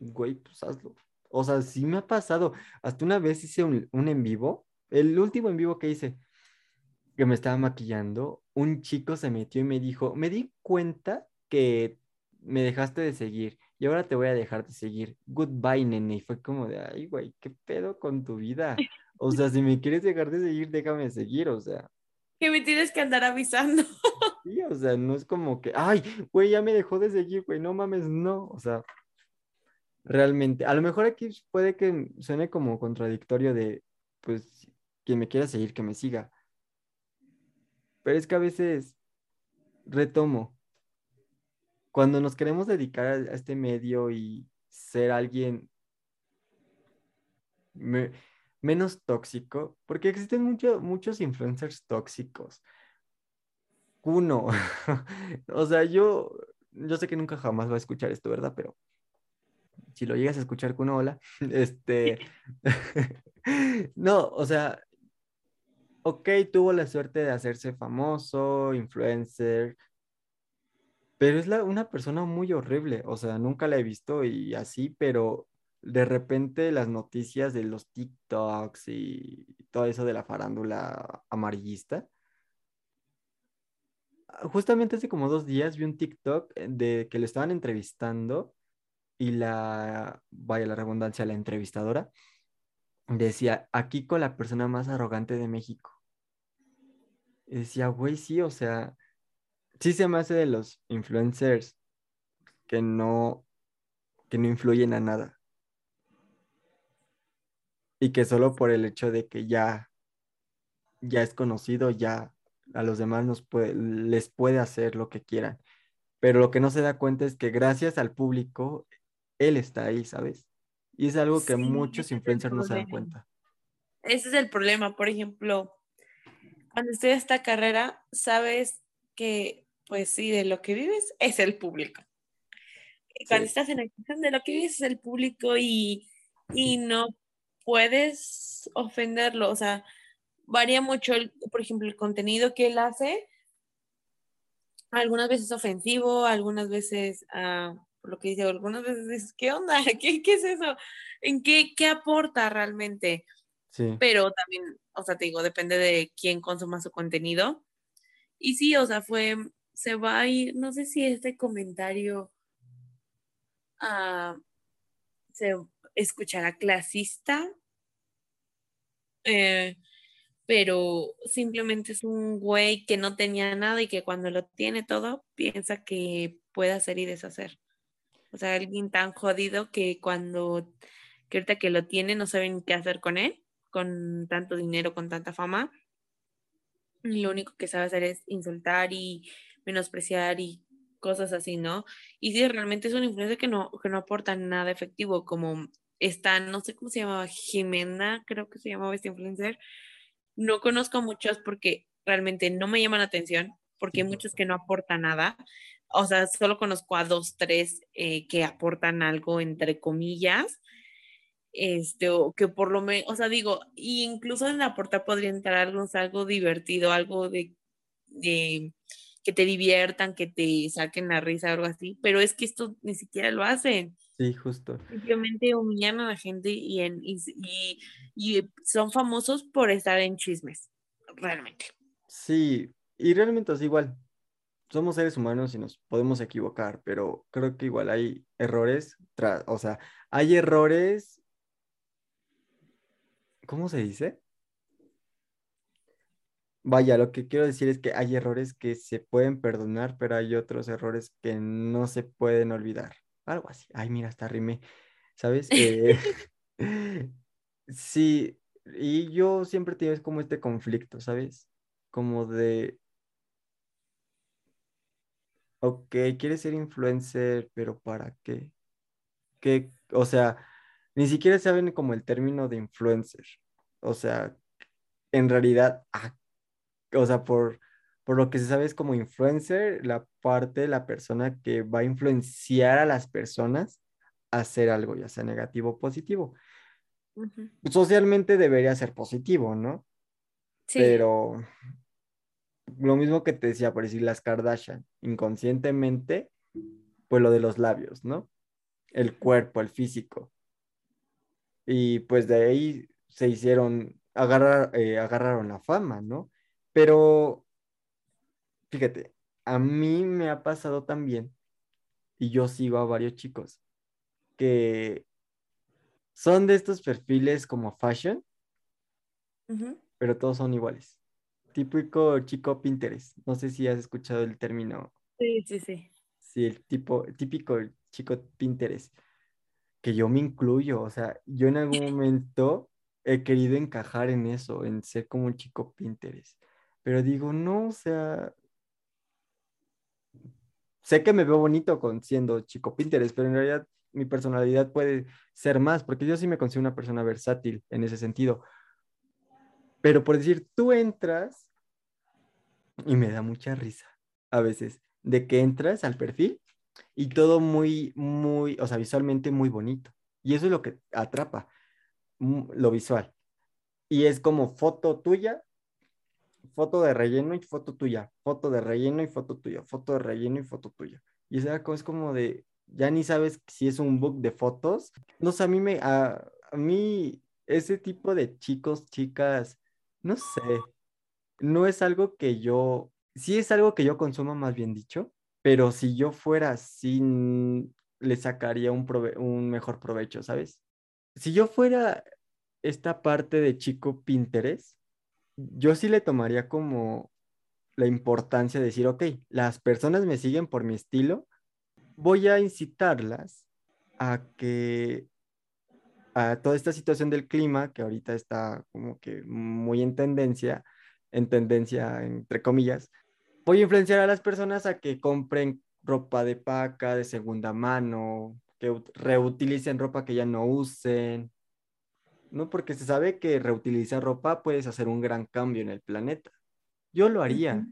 güey, pues hazlo. O sea, sí me ha pasado. Hasta una vez hice un, un en vivo, el último en vivo que hice, que me estaba maquillando, un chico se metió y me dijo, me di cuenta que me dejaste de seguir y ahora te voy a dejar de seguir. Goodbye, nene. Y fue como de, ay, güey, ¿qué pedo con tu vida? O sea, si me quieres dejar de seguir, déjame seguir, o sea. Me tienes que andar avisando. Sí, o sea, no es como que, ay, güey, ya me dejó de seguir, güey, no mames, no, o sea, realmente, a lo mejor aquí puede que suene como contradictorio de, pues, quien me quiera seguir, que me siga, pero es que a veces retomo, cuando nos queremos dedicar a este medio y ser alguien me- menos tóxico, porque existen mucho- muchos influencers tóxicos. Uno, o sea, yo, yo sé que nunca jamás va a escuchar esto, ¿verdad? Pero si lo llegas a escuchar, Kuno, hola, este, no, o sea, ok, tuvo la suerte de hacerse famoso, influencer, pero es la, una persona muy horrible, o sea, nunca la he visto y así, pero de repente las noticias de los TikToks y todo eso de la farándula amarillista. Justamente hace como dos días vi un TikTok eh, de que le estaban entrevistando y la, vaya la redundancia, la entrevistadora decía, aquí con la persona más arrogante de México. Y decía, güey, sí, o sea, sí se me hace de los influencers que no, que no influyen a nada. Y que solo por el hecho de que ya, ya es conocido, ya a los demás nos puede, les puede hacer lo que quieran. Pero lo que no se da cuenta es que gracias al público, él está ahí, ¿sabes? Y es algo que Sí, muchos influencers no se dan cuenta. Ese es el problema. Por ejemplo, cuando estudias esta carrera, sabes que, pues sí, de lo que vives es el público. Cuando Sí. estás en examen, de lo que vives es el público y, y no puedes ofenderlo. O sea, varía mucho, el- por ejemplo, el contenido que él hace. Algunas veces ofensivo, algunas veces, ah, por lo que dice, algunas veces dices, ¿qué onda? ¿Qué, qué es eso? ¿En qué, qué aporta realmente? Sí, pero también, o sea, te digo, depende de quién consuma su contenido. Y sí, o sea, fue, se va a ir, no sé si este comentario ah, se escuchará clasista, eh, pero simplemente es un güey que no tenía nada y que cuando lo tiene todo piensa que puede hacer y deshacer. O sea, alguien tan jodido que cuando, que ahorita que lo tiene no saben qué hacer con él, con tanto dinero, con tanta fama. Lo único que sabe hacer es insultar y menospreciar y cosas así, ¿no? Y sí, realmente es una influencia que no, que no aporta nada efectivo, como esta, no sé cómo se llamaba, Jimena, creo que se llamaba este influencer. No conozco muchos porque realmente no me llaman la atención. porque hay muchos que no aportan nada. O sea, solo conozco a dos, tres eh, que aportan algo, entre comillas. Este, o que por lo menos, o sea, digo, incluso en la porta podría entrar algo, algo divertido, algo de, de que te diviertan, que te saquen la risa algo así, pero es que esto ni siquiera lo hacen. Sí, justo. Simplemente humillan a la gente y, en, y, y, son famosos por estar en chismes, realmente. Sí, y realmente es igual. Somos seres humanos y nos podemos equivocar, pero creo que igual hay errores, o sea, hay errores, ¿cómo se dice? Vaya, lo que quiero decir es que hay errores que se pueden perdonar, pero hay otros errores que no se pueden olvidar. Algo así. Ay, mira, hasta rimé. ¿Sabes? Eh, sí, y yo siempre tienes como este conflicto, ¿sabes? Como de, ok, quieres ser influencer, pero ¿para qué? ¿Qué? O sea, ni siquiera saben como el término de influencer. O sea, en realidad, ¿a o sea, por, por lo que se sabe es como influencer, la parte de la persona que va a influenciar a las personas a hacer algo, ya sea negativo o positivo. Socialmente debería ser positivo, ¿no? Sí. Pero lo mismo que te decía, por decir las Kardashian, inconscientemente, pues lo de los labios, ¿no? El cuerpo, el físico. Y pues de ahí se hicieron, agarrar, eh, agarraron la fama, ¿no? Pero, fíjate, a mí me ha pasado también, y yo sigo a varios chicos, que son de estos perfiles como fashion, pero todos son iguales. Típico chico Pinterest. No sé si has escuchado el término. Sí, sí, sí. Sí, el tipo, típico chico Pinterest. Que yo me incluyo, o sea, yo en algún momento he querido encajar en eso, en ser como un chico Pinterest. Pero digo, no, o sea, sé que me veo bonito con siendo chico Pinterest, pero en realidad mi personalidad puede ser más, porque yo sí me considero una persona versátil en ese sentido. Pero por decir, tú entras y me da mucha risa a veces de que entras al perfil y todo muy, muy, o sea, visualmente muy bonito. Y eso es lo que atrapa, mm, lo visual. Y es como foto tuya foto de relleno y foto tuya, foto de relleno y foto tuya, foto de relleno y foto tuya. Y esa es como de, ya ni sabes si es un book de fotos. No sé, a mí me, a, mí ese tipo de chicos, chicas, no sé, no es algo que yo, sí es algo que yo consumo más bien dicho, pero si yo fuera así, le sacaría un, un mejor provecho, ¿sabes? Si yo fuera esta parte de chico Pinterest, yo sí le tomaría como la importancia de decir, ok, las personas me siguen por mi estilo, voy a incitarlas a que a toda esta situación del clima, que ahorita está como que muy en tendencia, en tendencia entre comillas, voy a influenciar a las personas a que compren ropa de paca, de segunda mano, que reutilicen ropa que ya no usen, ¿no? Porque se sabe que reutilizar ropa puedes hacer un gran cambio en el planeta. Yo lo haría.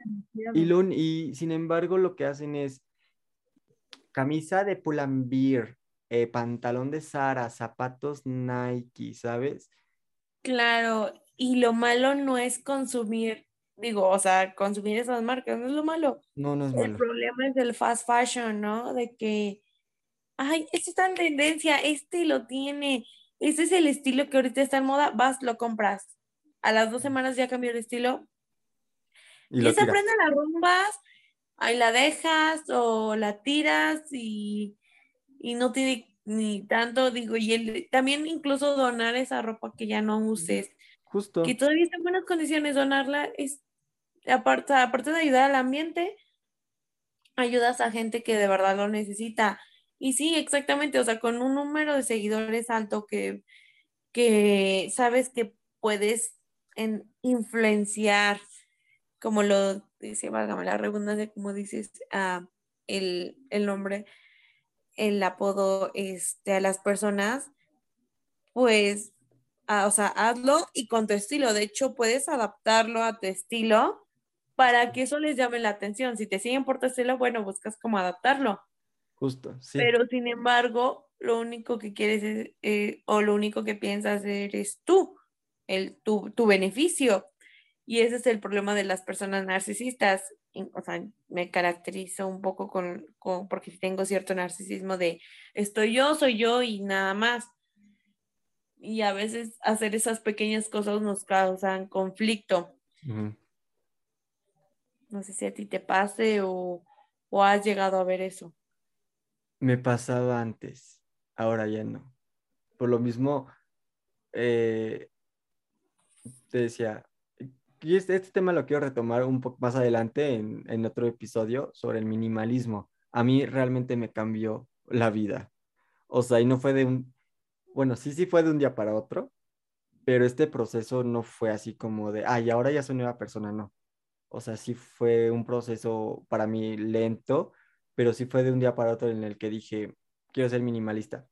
Y, lo, y sin embargo lo que hacen es camisa de Pull&Bear, eh, pantalón de Zara, zapatos Nike, ¿sabes? Claro, y lo malo no es consumir, digo, o sea, consumir esas marcas, no es lo malo. No, no es malo. El problema es del fast fashion, ¿no? De que, ay, este está en tendencia, este lo tiene, ese es el estilo que ahorita está en moda, vas, lo compras. A las dos semanas ya cambió el estilo. Y, se prende la rumbas, ahí la dejas o la tiras y, no tiene ni tanto, digo, y el, también incluso donar esa ropa que ya no uses. Justo. Que todavía está en buenas condiciones, donarla es, aparte, aparte de ayudar al ambiente, ayudas a gente que de verdad lo necesita. Y sí, exactamente, o sea, con un número de seguidores alto que, que sabes que puedes influenciar, como lo dice, válgame la redundancia, como dices, uh, el, el, nombre, el apodo este, a las personas, pues, o sea, hazlo y con tu estilo. De hecho, puedes adaptarlo a tu estilo para que eso les llame la atención. Si te siguen por tu estilo, bueno, buscas cómo adaptarlo. Justo, sí. Pero sin embargo, lo único que quieres es, eh, o lo único que piensas eres tú, el, tu, tu beneficio. Y ese es el problema de las personas narcisistas. O sea, me caracterizo un poco con, con, porque tengo cierto narcisismo de estoy yo, soy yo y nada más. Y a veces hacer esas pequeñas cosas nos causan conflicto. No sé si a ti te pase o, o has llegado a ver eso. Me pasaba antes, ahora ya no. Por lo mismo, eh, te decía, y este, este tema lo quiero retomar un poco más adelante en, otro episodio sobre el minimalismo. A mí realmente me cambió la vida. O sea, y no fue de un, bueno, sí, sí fue de un día para otro, pero este proceso no fue así como de, ay, ahora ya soy nueva persona, no. O sea, sí fue un proceso para mí lento, pero sí fue de un día para otro en el que dije, quiero ser minimalista.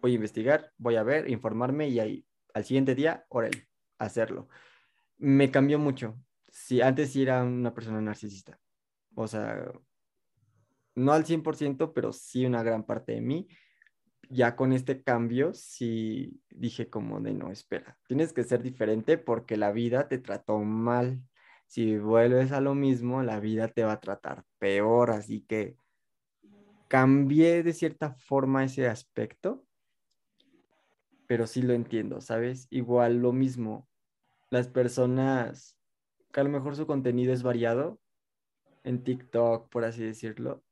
Voy a investigar, voy a ver, informarme y ahí, al siguiente día, órale, hacerlo. Me cambió mucho. Sí, antes sí era una persona narcisista. O sea, no al 100%, pero sí una gran parte de mí. Ya con este cambio, sí dije como de no, espera, tienes que ser diferente porque la vida te trató mal. Si vuelves a lo mismo, la vida te va a tratar peor. Así que cambié de cierta forma ese aspecto, pero sí lo entiendo, ¿sabes? Igual lo mismo, las personas que a lo mejor su contenido es variado en TikTok, por así decirlo,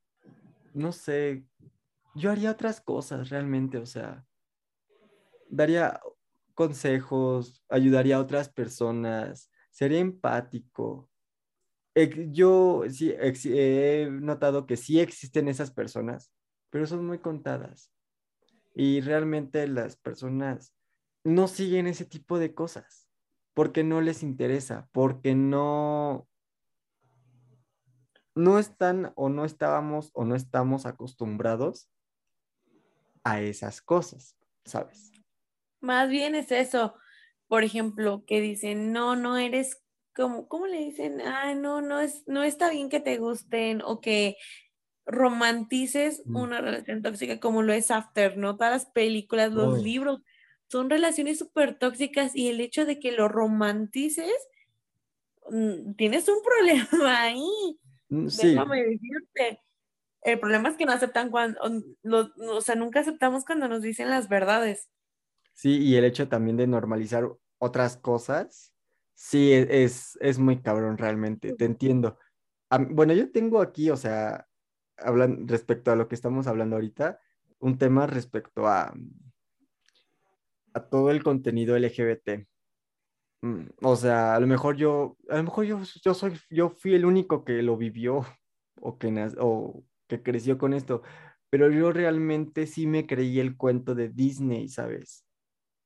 no sé, yo haría otras cosas realmente, o sea, daría consejos, ayudaría a otras personas, sería empático. Yo sí he notado que sí existen esas personas, pero son muy contadas. Y realmente las personas no siguen ese tipo de cosas porque no les interesa, porque no, no están o no estábamos o no estamos acostumbrados a esas cosas, ¿sabes? Más bien es eso. Por ejemplo, que dicen, no, no eres como, ¿cómo le dicen? Ah, no, no es, no está bien que te gusten o que romantices Mm. una relación tóxica como lo es After, ¿no? Todas las películas, los Uy. libros, son relaciones súper tóxicas y el hecho de que lo romantices, mm, tienes un problema ahí. Mm, Sí, Déjame decirte. El problema es que no aceptan cuando, o sea, nunca aceptamos cuando nos dicen las verdades. sí, y el hecho también de normalizar otras cosas, sí, e- es, es muy cabrón realmente, te entiendo. Bueno, yo tengo aquí, o sea, hablan respecto a lo que estamos hablando ahorita, un tema respecto a, a todo el contenido LGBT. Mm, O sea, a lo mejor yo, a lo mejor yo, yo soy, yo fui el único que lo vivió o que, o que creció con esto, pero yo realmente sí me creí el cuento de Disney, ¿sabes?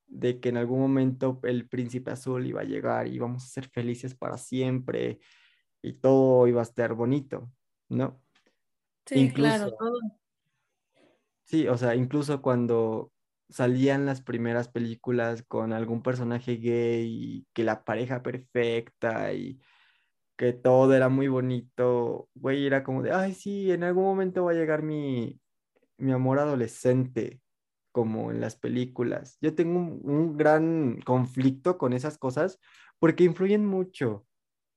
De que en algún momento el príncipe azul iba a llegar y íbamos a ser felices para siempre y todo iba a estar bonito, ¿no? Sí, claro, todo. sí, o sea, incluso cuando salían las primeras películas con algún personaje gay y que la pareja perfecta y que todo era muy bonito, güey, era como de, ay, sí, en algún momento va a llegar mi, mi amor adolescente, como en las películas. Yo tengo un, gran conflicto con esas cosas porque influyen mucho,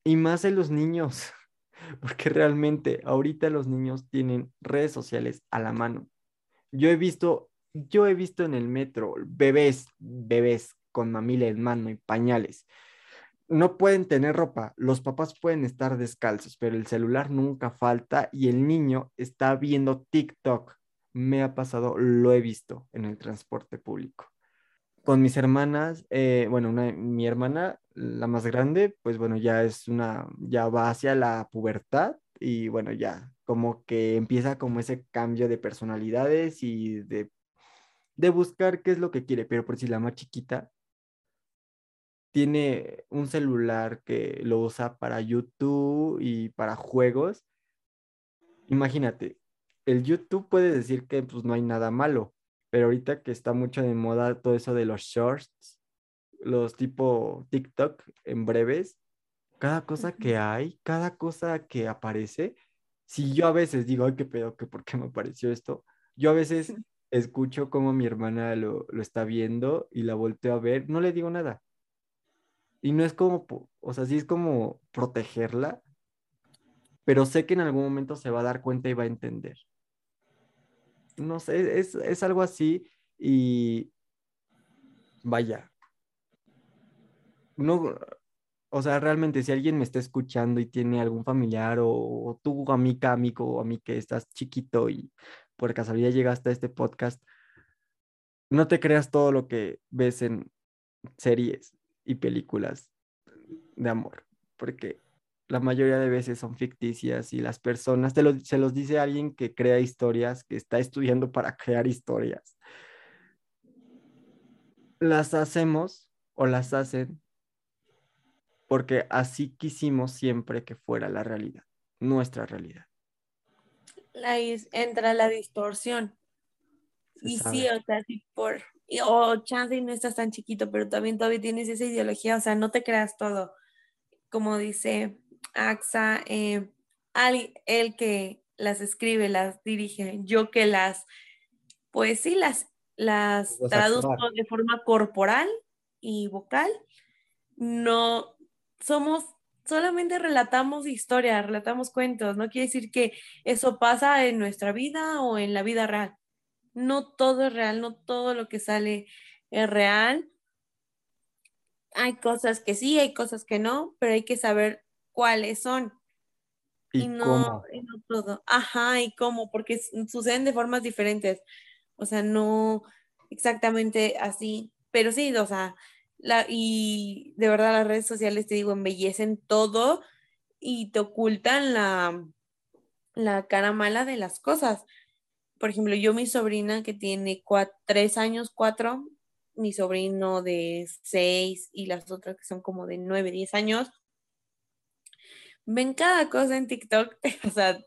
y más en los niños, porque realmente ahorita los niños tienen redes sociales a la mano. Yo he visto, yo he visto en el metro bebés, bebés con mamila en mano y pañales no pueden tener ropa, los papás pueden estar descalzos, pero el celular nunca falta y el niño está viendo TikTok. Me ha pasado, lo he visto en el transporte público. Con mis hermanas, eh, bueno, una- mi hermana, la más grande, pues bueno, ya es una, ya va hacia la pubertad y bueno, ya como que empieza como ese cambio de personalidades y de, de buscar qué es lo que quiere, pero por si la más chiquita tiene un celular que lo usa para YouTube y para juegos. Imagínate, el YouTube puede decir que pues no hay nada malo, pero ahorita que está mucho de moda todo eso de los shorts, los tipo TikTok en breves, cada cosa que hay, cada cosa que aparece, si yo a veces digo, ay, qué pedo, que por qué me apareció esto, yo a veces escucho cómo mi hermana lo, lo está viendo y la volteo a ver, no le digo nada. Y no es como, o sea, sí es como protegerla, pero sé que en algún momento se va a dar cuenta y va a entender. No sé, es, es algo así y vaya, no, o sea, realmente si alguien me está escuchando y tiene algún familiar o, o tú, amiga, amigo o a mí que estás chiquito y por casualidad llegaste a este podcast, no te creas todo lo que ves en series y películas de amor, porque la mayoría de veces son ficticias y las personas, te lo, se los dice alguien que crea historias, que está estudiando para crear historias. Las hacemos o las hacen porque así quisimos siempre que fuera la realidad, nuestra realidad. Ahí entra la distorsión. Se Y sabe. sí, o sea, sí por, o chance y no estás tan chiquito, pero también todavía tienes esa ideología, o sea, no te creas todo. Como dice AXA, eh, al- él que las escribe, las dirige, yo que las, pues sí, las, las traduzco de forma corporal y vocal, no somos, solamente relatamos historias, relatamos cuentos, no quiere decir que eso pasa en nuestra vida o en la vida real. No todo es real, no todo lo que sale es real. Hay cosas que sí, hay cosas que no, pero hay que saber cuáles son ¿Y y no, cómo? y no todo. Ajá, y cómo, porque suceden de formas diferentes. O sea, no exactamente así, pero sí, o sea, la, y de verdad las redes sociales, te digo, embellecen todo y te ocultan la, la cara mala de las cosas. Por ejemplo, yo mi sobrina que tiene cua- tres años, cuatro, mi sobrino de seis y las otras que son como de nueve, diez años, ven cada cosa en TikTok, o sea,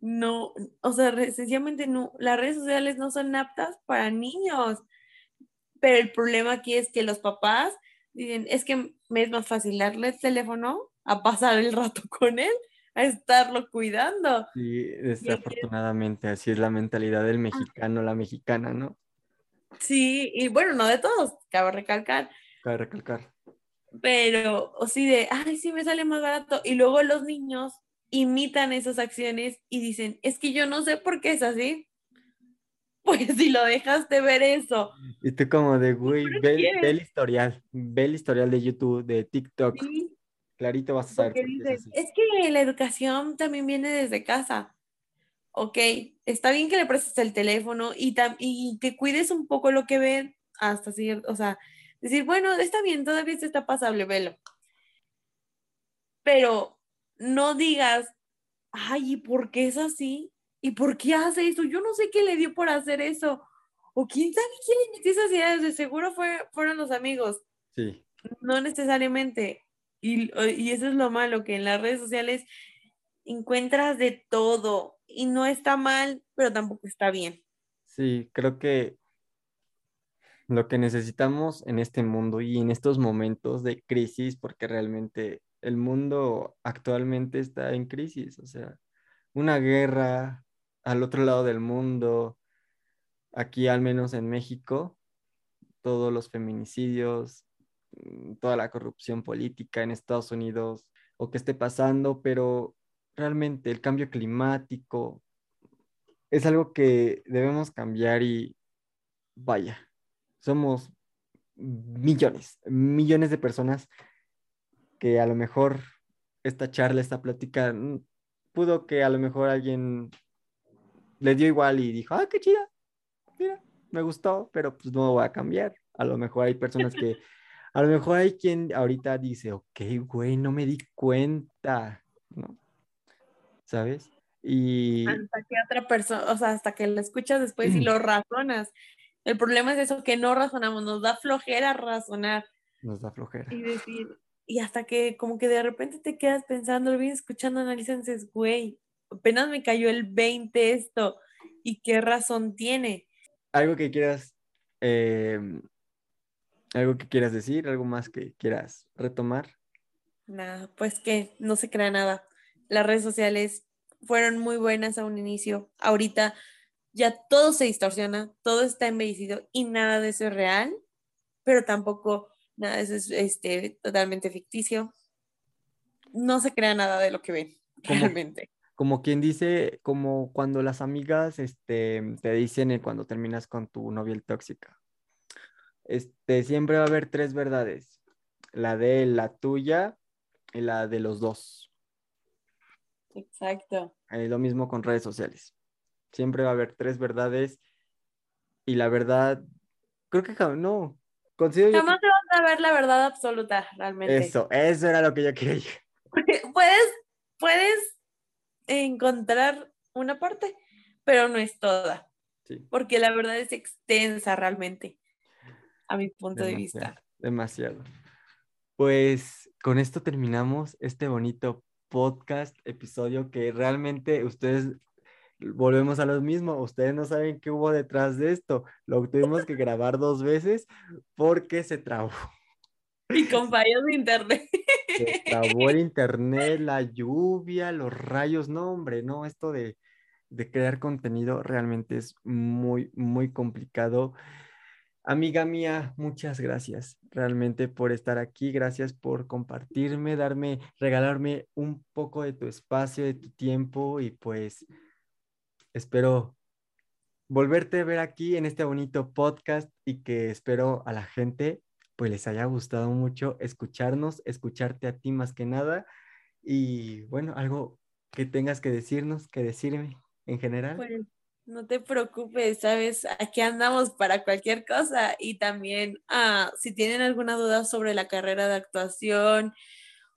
no, o sea, sencillamente no, las redes sociales no son aptas para niños, pero el problema aquí es que los papás dicen, es que me es más fácil darle el teléfono a pasar el rato con él, a estarlo cuidando. Sí, desafortunadamente, así es la mentalidad del mexicano, la mexicana, ¿no? Sí, y bueno, no de todos, cabe recalcar, Cabe recalcar. Pero o sí de, ay, sí me sale más barato. Y luego los niños imitan esas acciones y dicen, es que yo no sé por qué es así. Pues si lo dejaste ver eso, Y tú como de, güey, ve, ve el historial, ve el historial de YouTube, de TikTok, sí, clarito vas a saber por qué es es que la educación también viene desde casa. Ok, está bien que le prestes el teléfono y, y que cuides un poco lo que ven hasta cierto, o sea, decir, bueno, está bien, todavía está pasable, velo. Pero no digas, ay, ¿y por qué es así? ¿Y por qué hace eso? Yo no sé qué le dio por hacer eso. O quién sabe quién le metió esas ideas, de seguro fue, fueron los amigos, Sí, no necesariamente. Y, y eso es lo malo, que en las redes sociales encuentras de todo y no está mal, pero tampoco está bien. sí, creo que lo que necesitamos en este mundo y en estos momentos de crisis, porque realmente el mundo actualmente está en crisis, o sea, una guerra al otro lado del mundo, aquí al menos en México, todos los feminicidios, mm, toda la corrupción política en Estados Unidos o que esté pasando, pero realmente el cambio climático es algo que debemos cambiar y vaya, somos millones, millones de personas que a lo mejor esta charla, esta plática, mm, pudo que a lo mejor alguien le dio igual y dijo, ah, qué chida, mira, me gustó, pero pues no voy a cambiar. A lo mejor hay personas que, a lo mejor hay quien ahorita dice, ok, güey, no me di cuenta, ¿no? ¿Sabes? Y Hasta que otra persona, o sea, hasta que lo escuchas después y lo razonas. El problema es eso, que no razonamos, nos da flojera razonar nos da flojera. y decir, y hasta que como que de repente te quedas pensando, lo vienes escuchando, dices, güey, apenas me cayó el 20 esto, y qué razón tiene. Algo que quieras, eh, algo que quieras decir, algo más que quieras retomar. Nada, pues que no se crea nada. Las redes sociales fueron muy buenas a un inicio. Ahorita ya todo se distorsiona, todo está embellecido y nada de eso es real, pero tampoco nada de eso es este, totalmente ficticio. No se crea nada de lo que ven, realmente. Como quien dice, como cuando las amigas este, te dicen cuando terminas con tu novia el tóxica. Este, siempre va a haber tres verdades. La de la tuya y la de los dos. Exacto. Es lo mismo con redes sociales. Siempre va a haber tres verdades y la verdad, creo que no. Considero Jamás te vas a ver la verdad absoluta, realmente. Eso, eso era lo que yo quería. Puedes, puedes encontrar una parte, pero no es toda. Sí. Porque la verdad es extensa realmente, a mi punto de Demasiado, vista. Demasiado. Pues con esto terminamos este bonito podcast, episodio que realmente ustedes volvemos a lo mismo, ustedes no saben qué hubo detrás de esto, lo tuvimos que grabar dos veces porque se trabó. Y con fallos de internet. Se trabó el internet, la lluvia, los rayos, no hombre, no, esto de, de crear contenido realmente es muy, muy complicado. Amiga mía, muchas gracias realmente por estar aquí, gracias por compartirme, darme, regalarme un poco de tu espacio, de tu tiempo y pues espero volverte a ver aquí en este bonito podcast y que espero a la gente pues les haya gustado mucho escucharnos, escucharte a ti más que nada y bueno, algo que tengas que decirnos, que decirme en general. Pues no te preocupes, sabes, aquí andamos para cualquier cosa y también ah, si tienen alguna duda sobre la carrera de actuación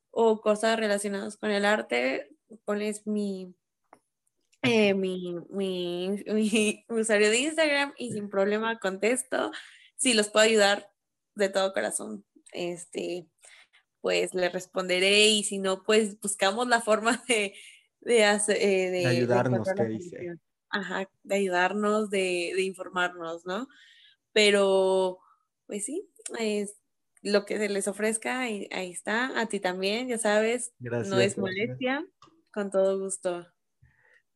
o cosas relacionadas con el arte, pones mi, eh, mi, mi, mi usuario de Instagram y sin problema contesto. Si los puedo ayudar de todo corazón, este, pues le responderé y si no, pues buscamos la forma de, de, hacer, eh, de, De ayudarnos, la dice. Ajá, de ayudarnos, de, de informarnos, ¿no? Pero, pues sí, es lo que se les ofrezca, ahí, ahí está. A ti también, ya sabes, no Gracias, es gracias. molestia, con todo gusto.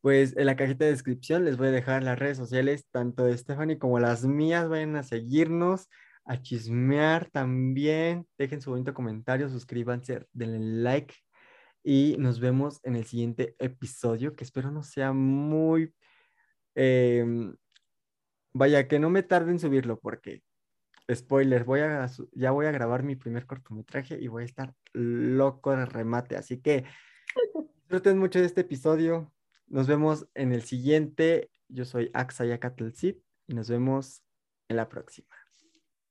Pues en la cajita de descripción les voy a dejar las redes sociales, tanto de Stephanie como las mías. Vayan a seguirnos, a chismear también. Dejen su bonito comentario, suscríbanse, denle like. Y nos vemos en el siguiente episodio, que espero no sea muy... em, vaya, que no me tarde en subirlo, porque, spoiler, voy a, ya voy a grabar mi primer cortometraje y voy a estar loco de remate. Así que disfruten mucho de este episodio. Nos vemos en el siguiente. Yo soy Axayacatelcid y nos vemos en la próxima.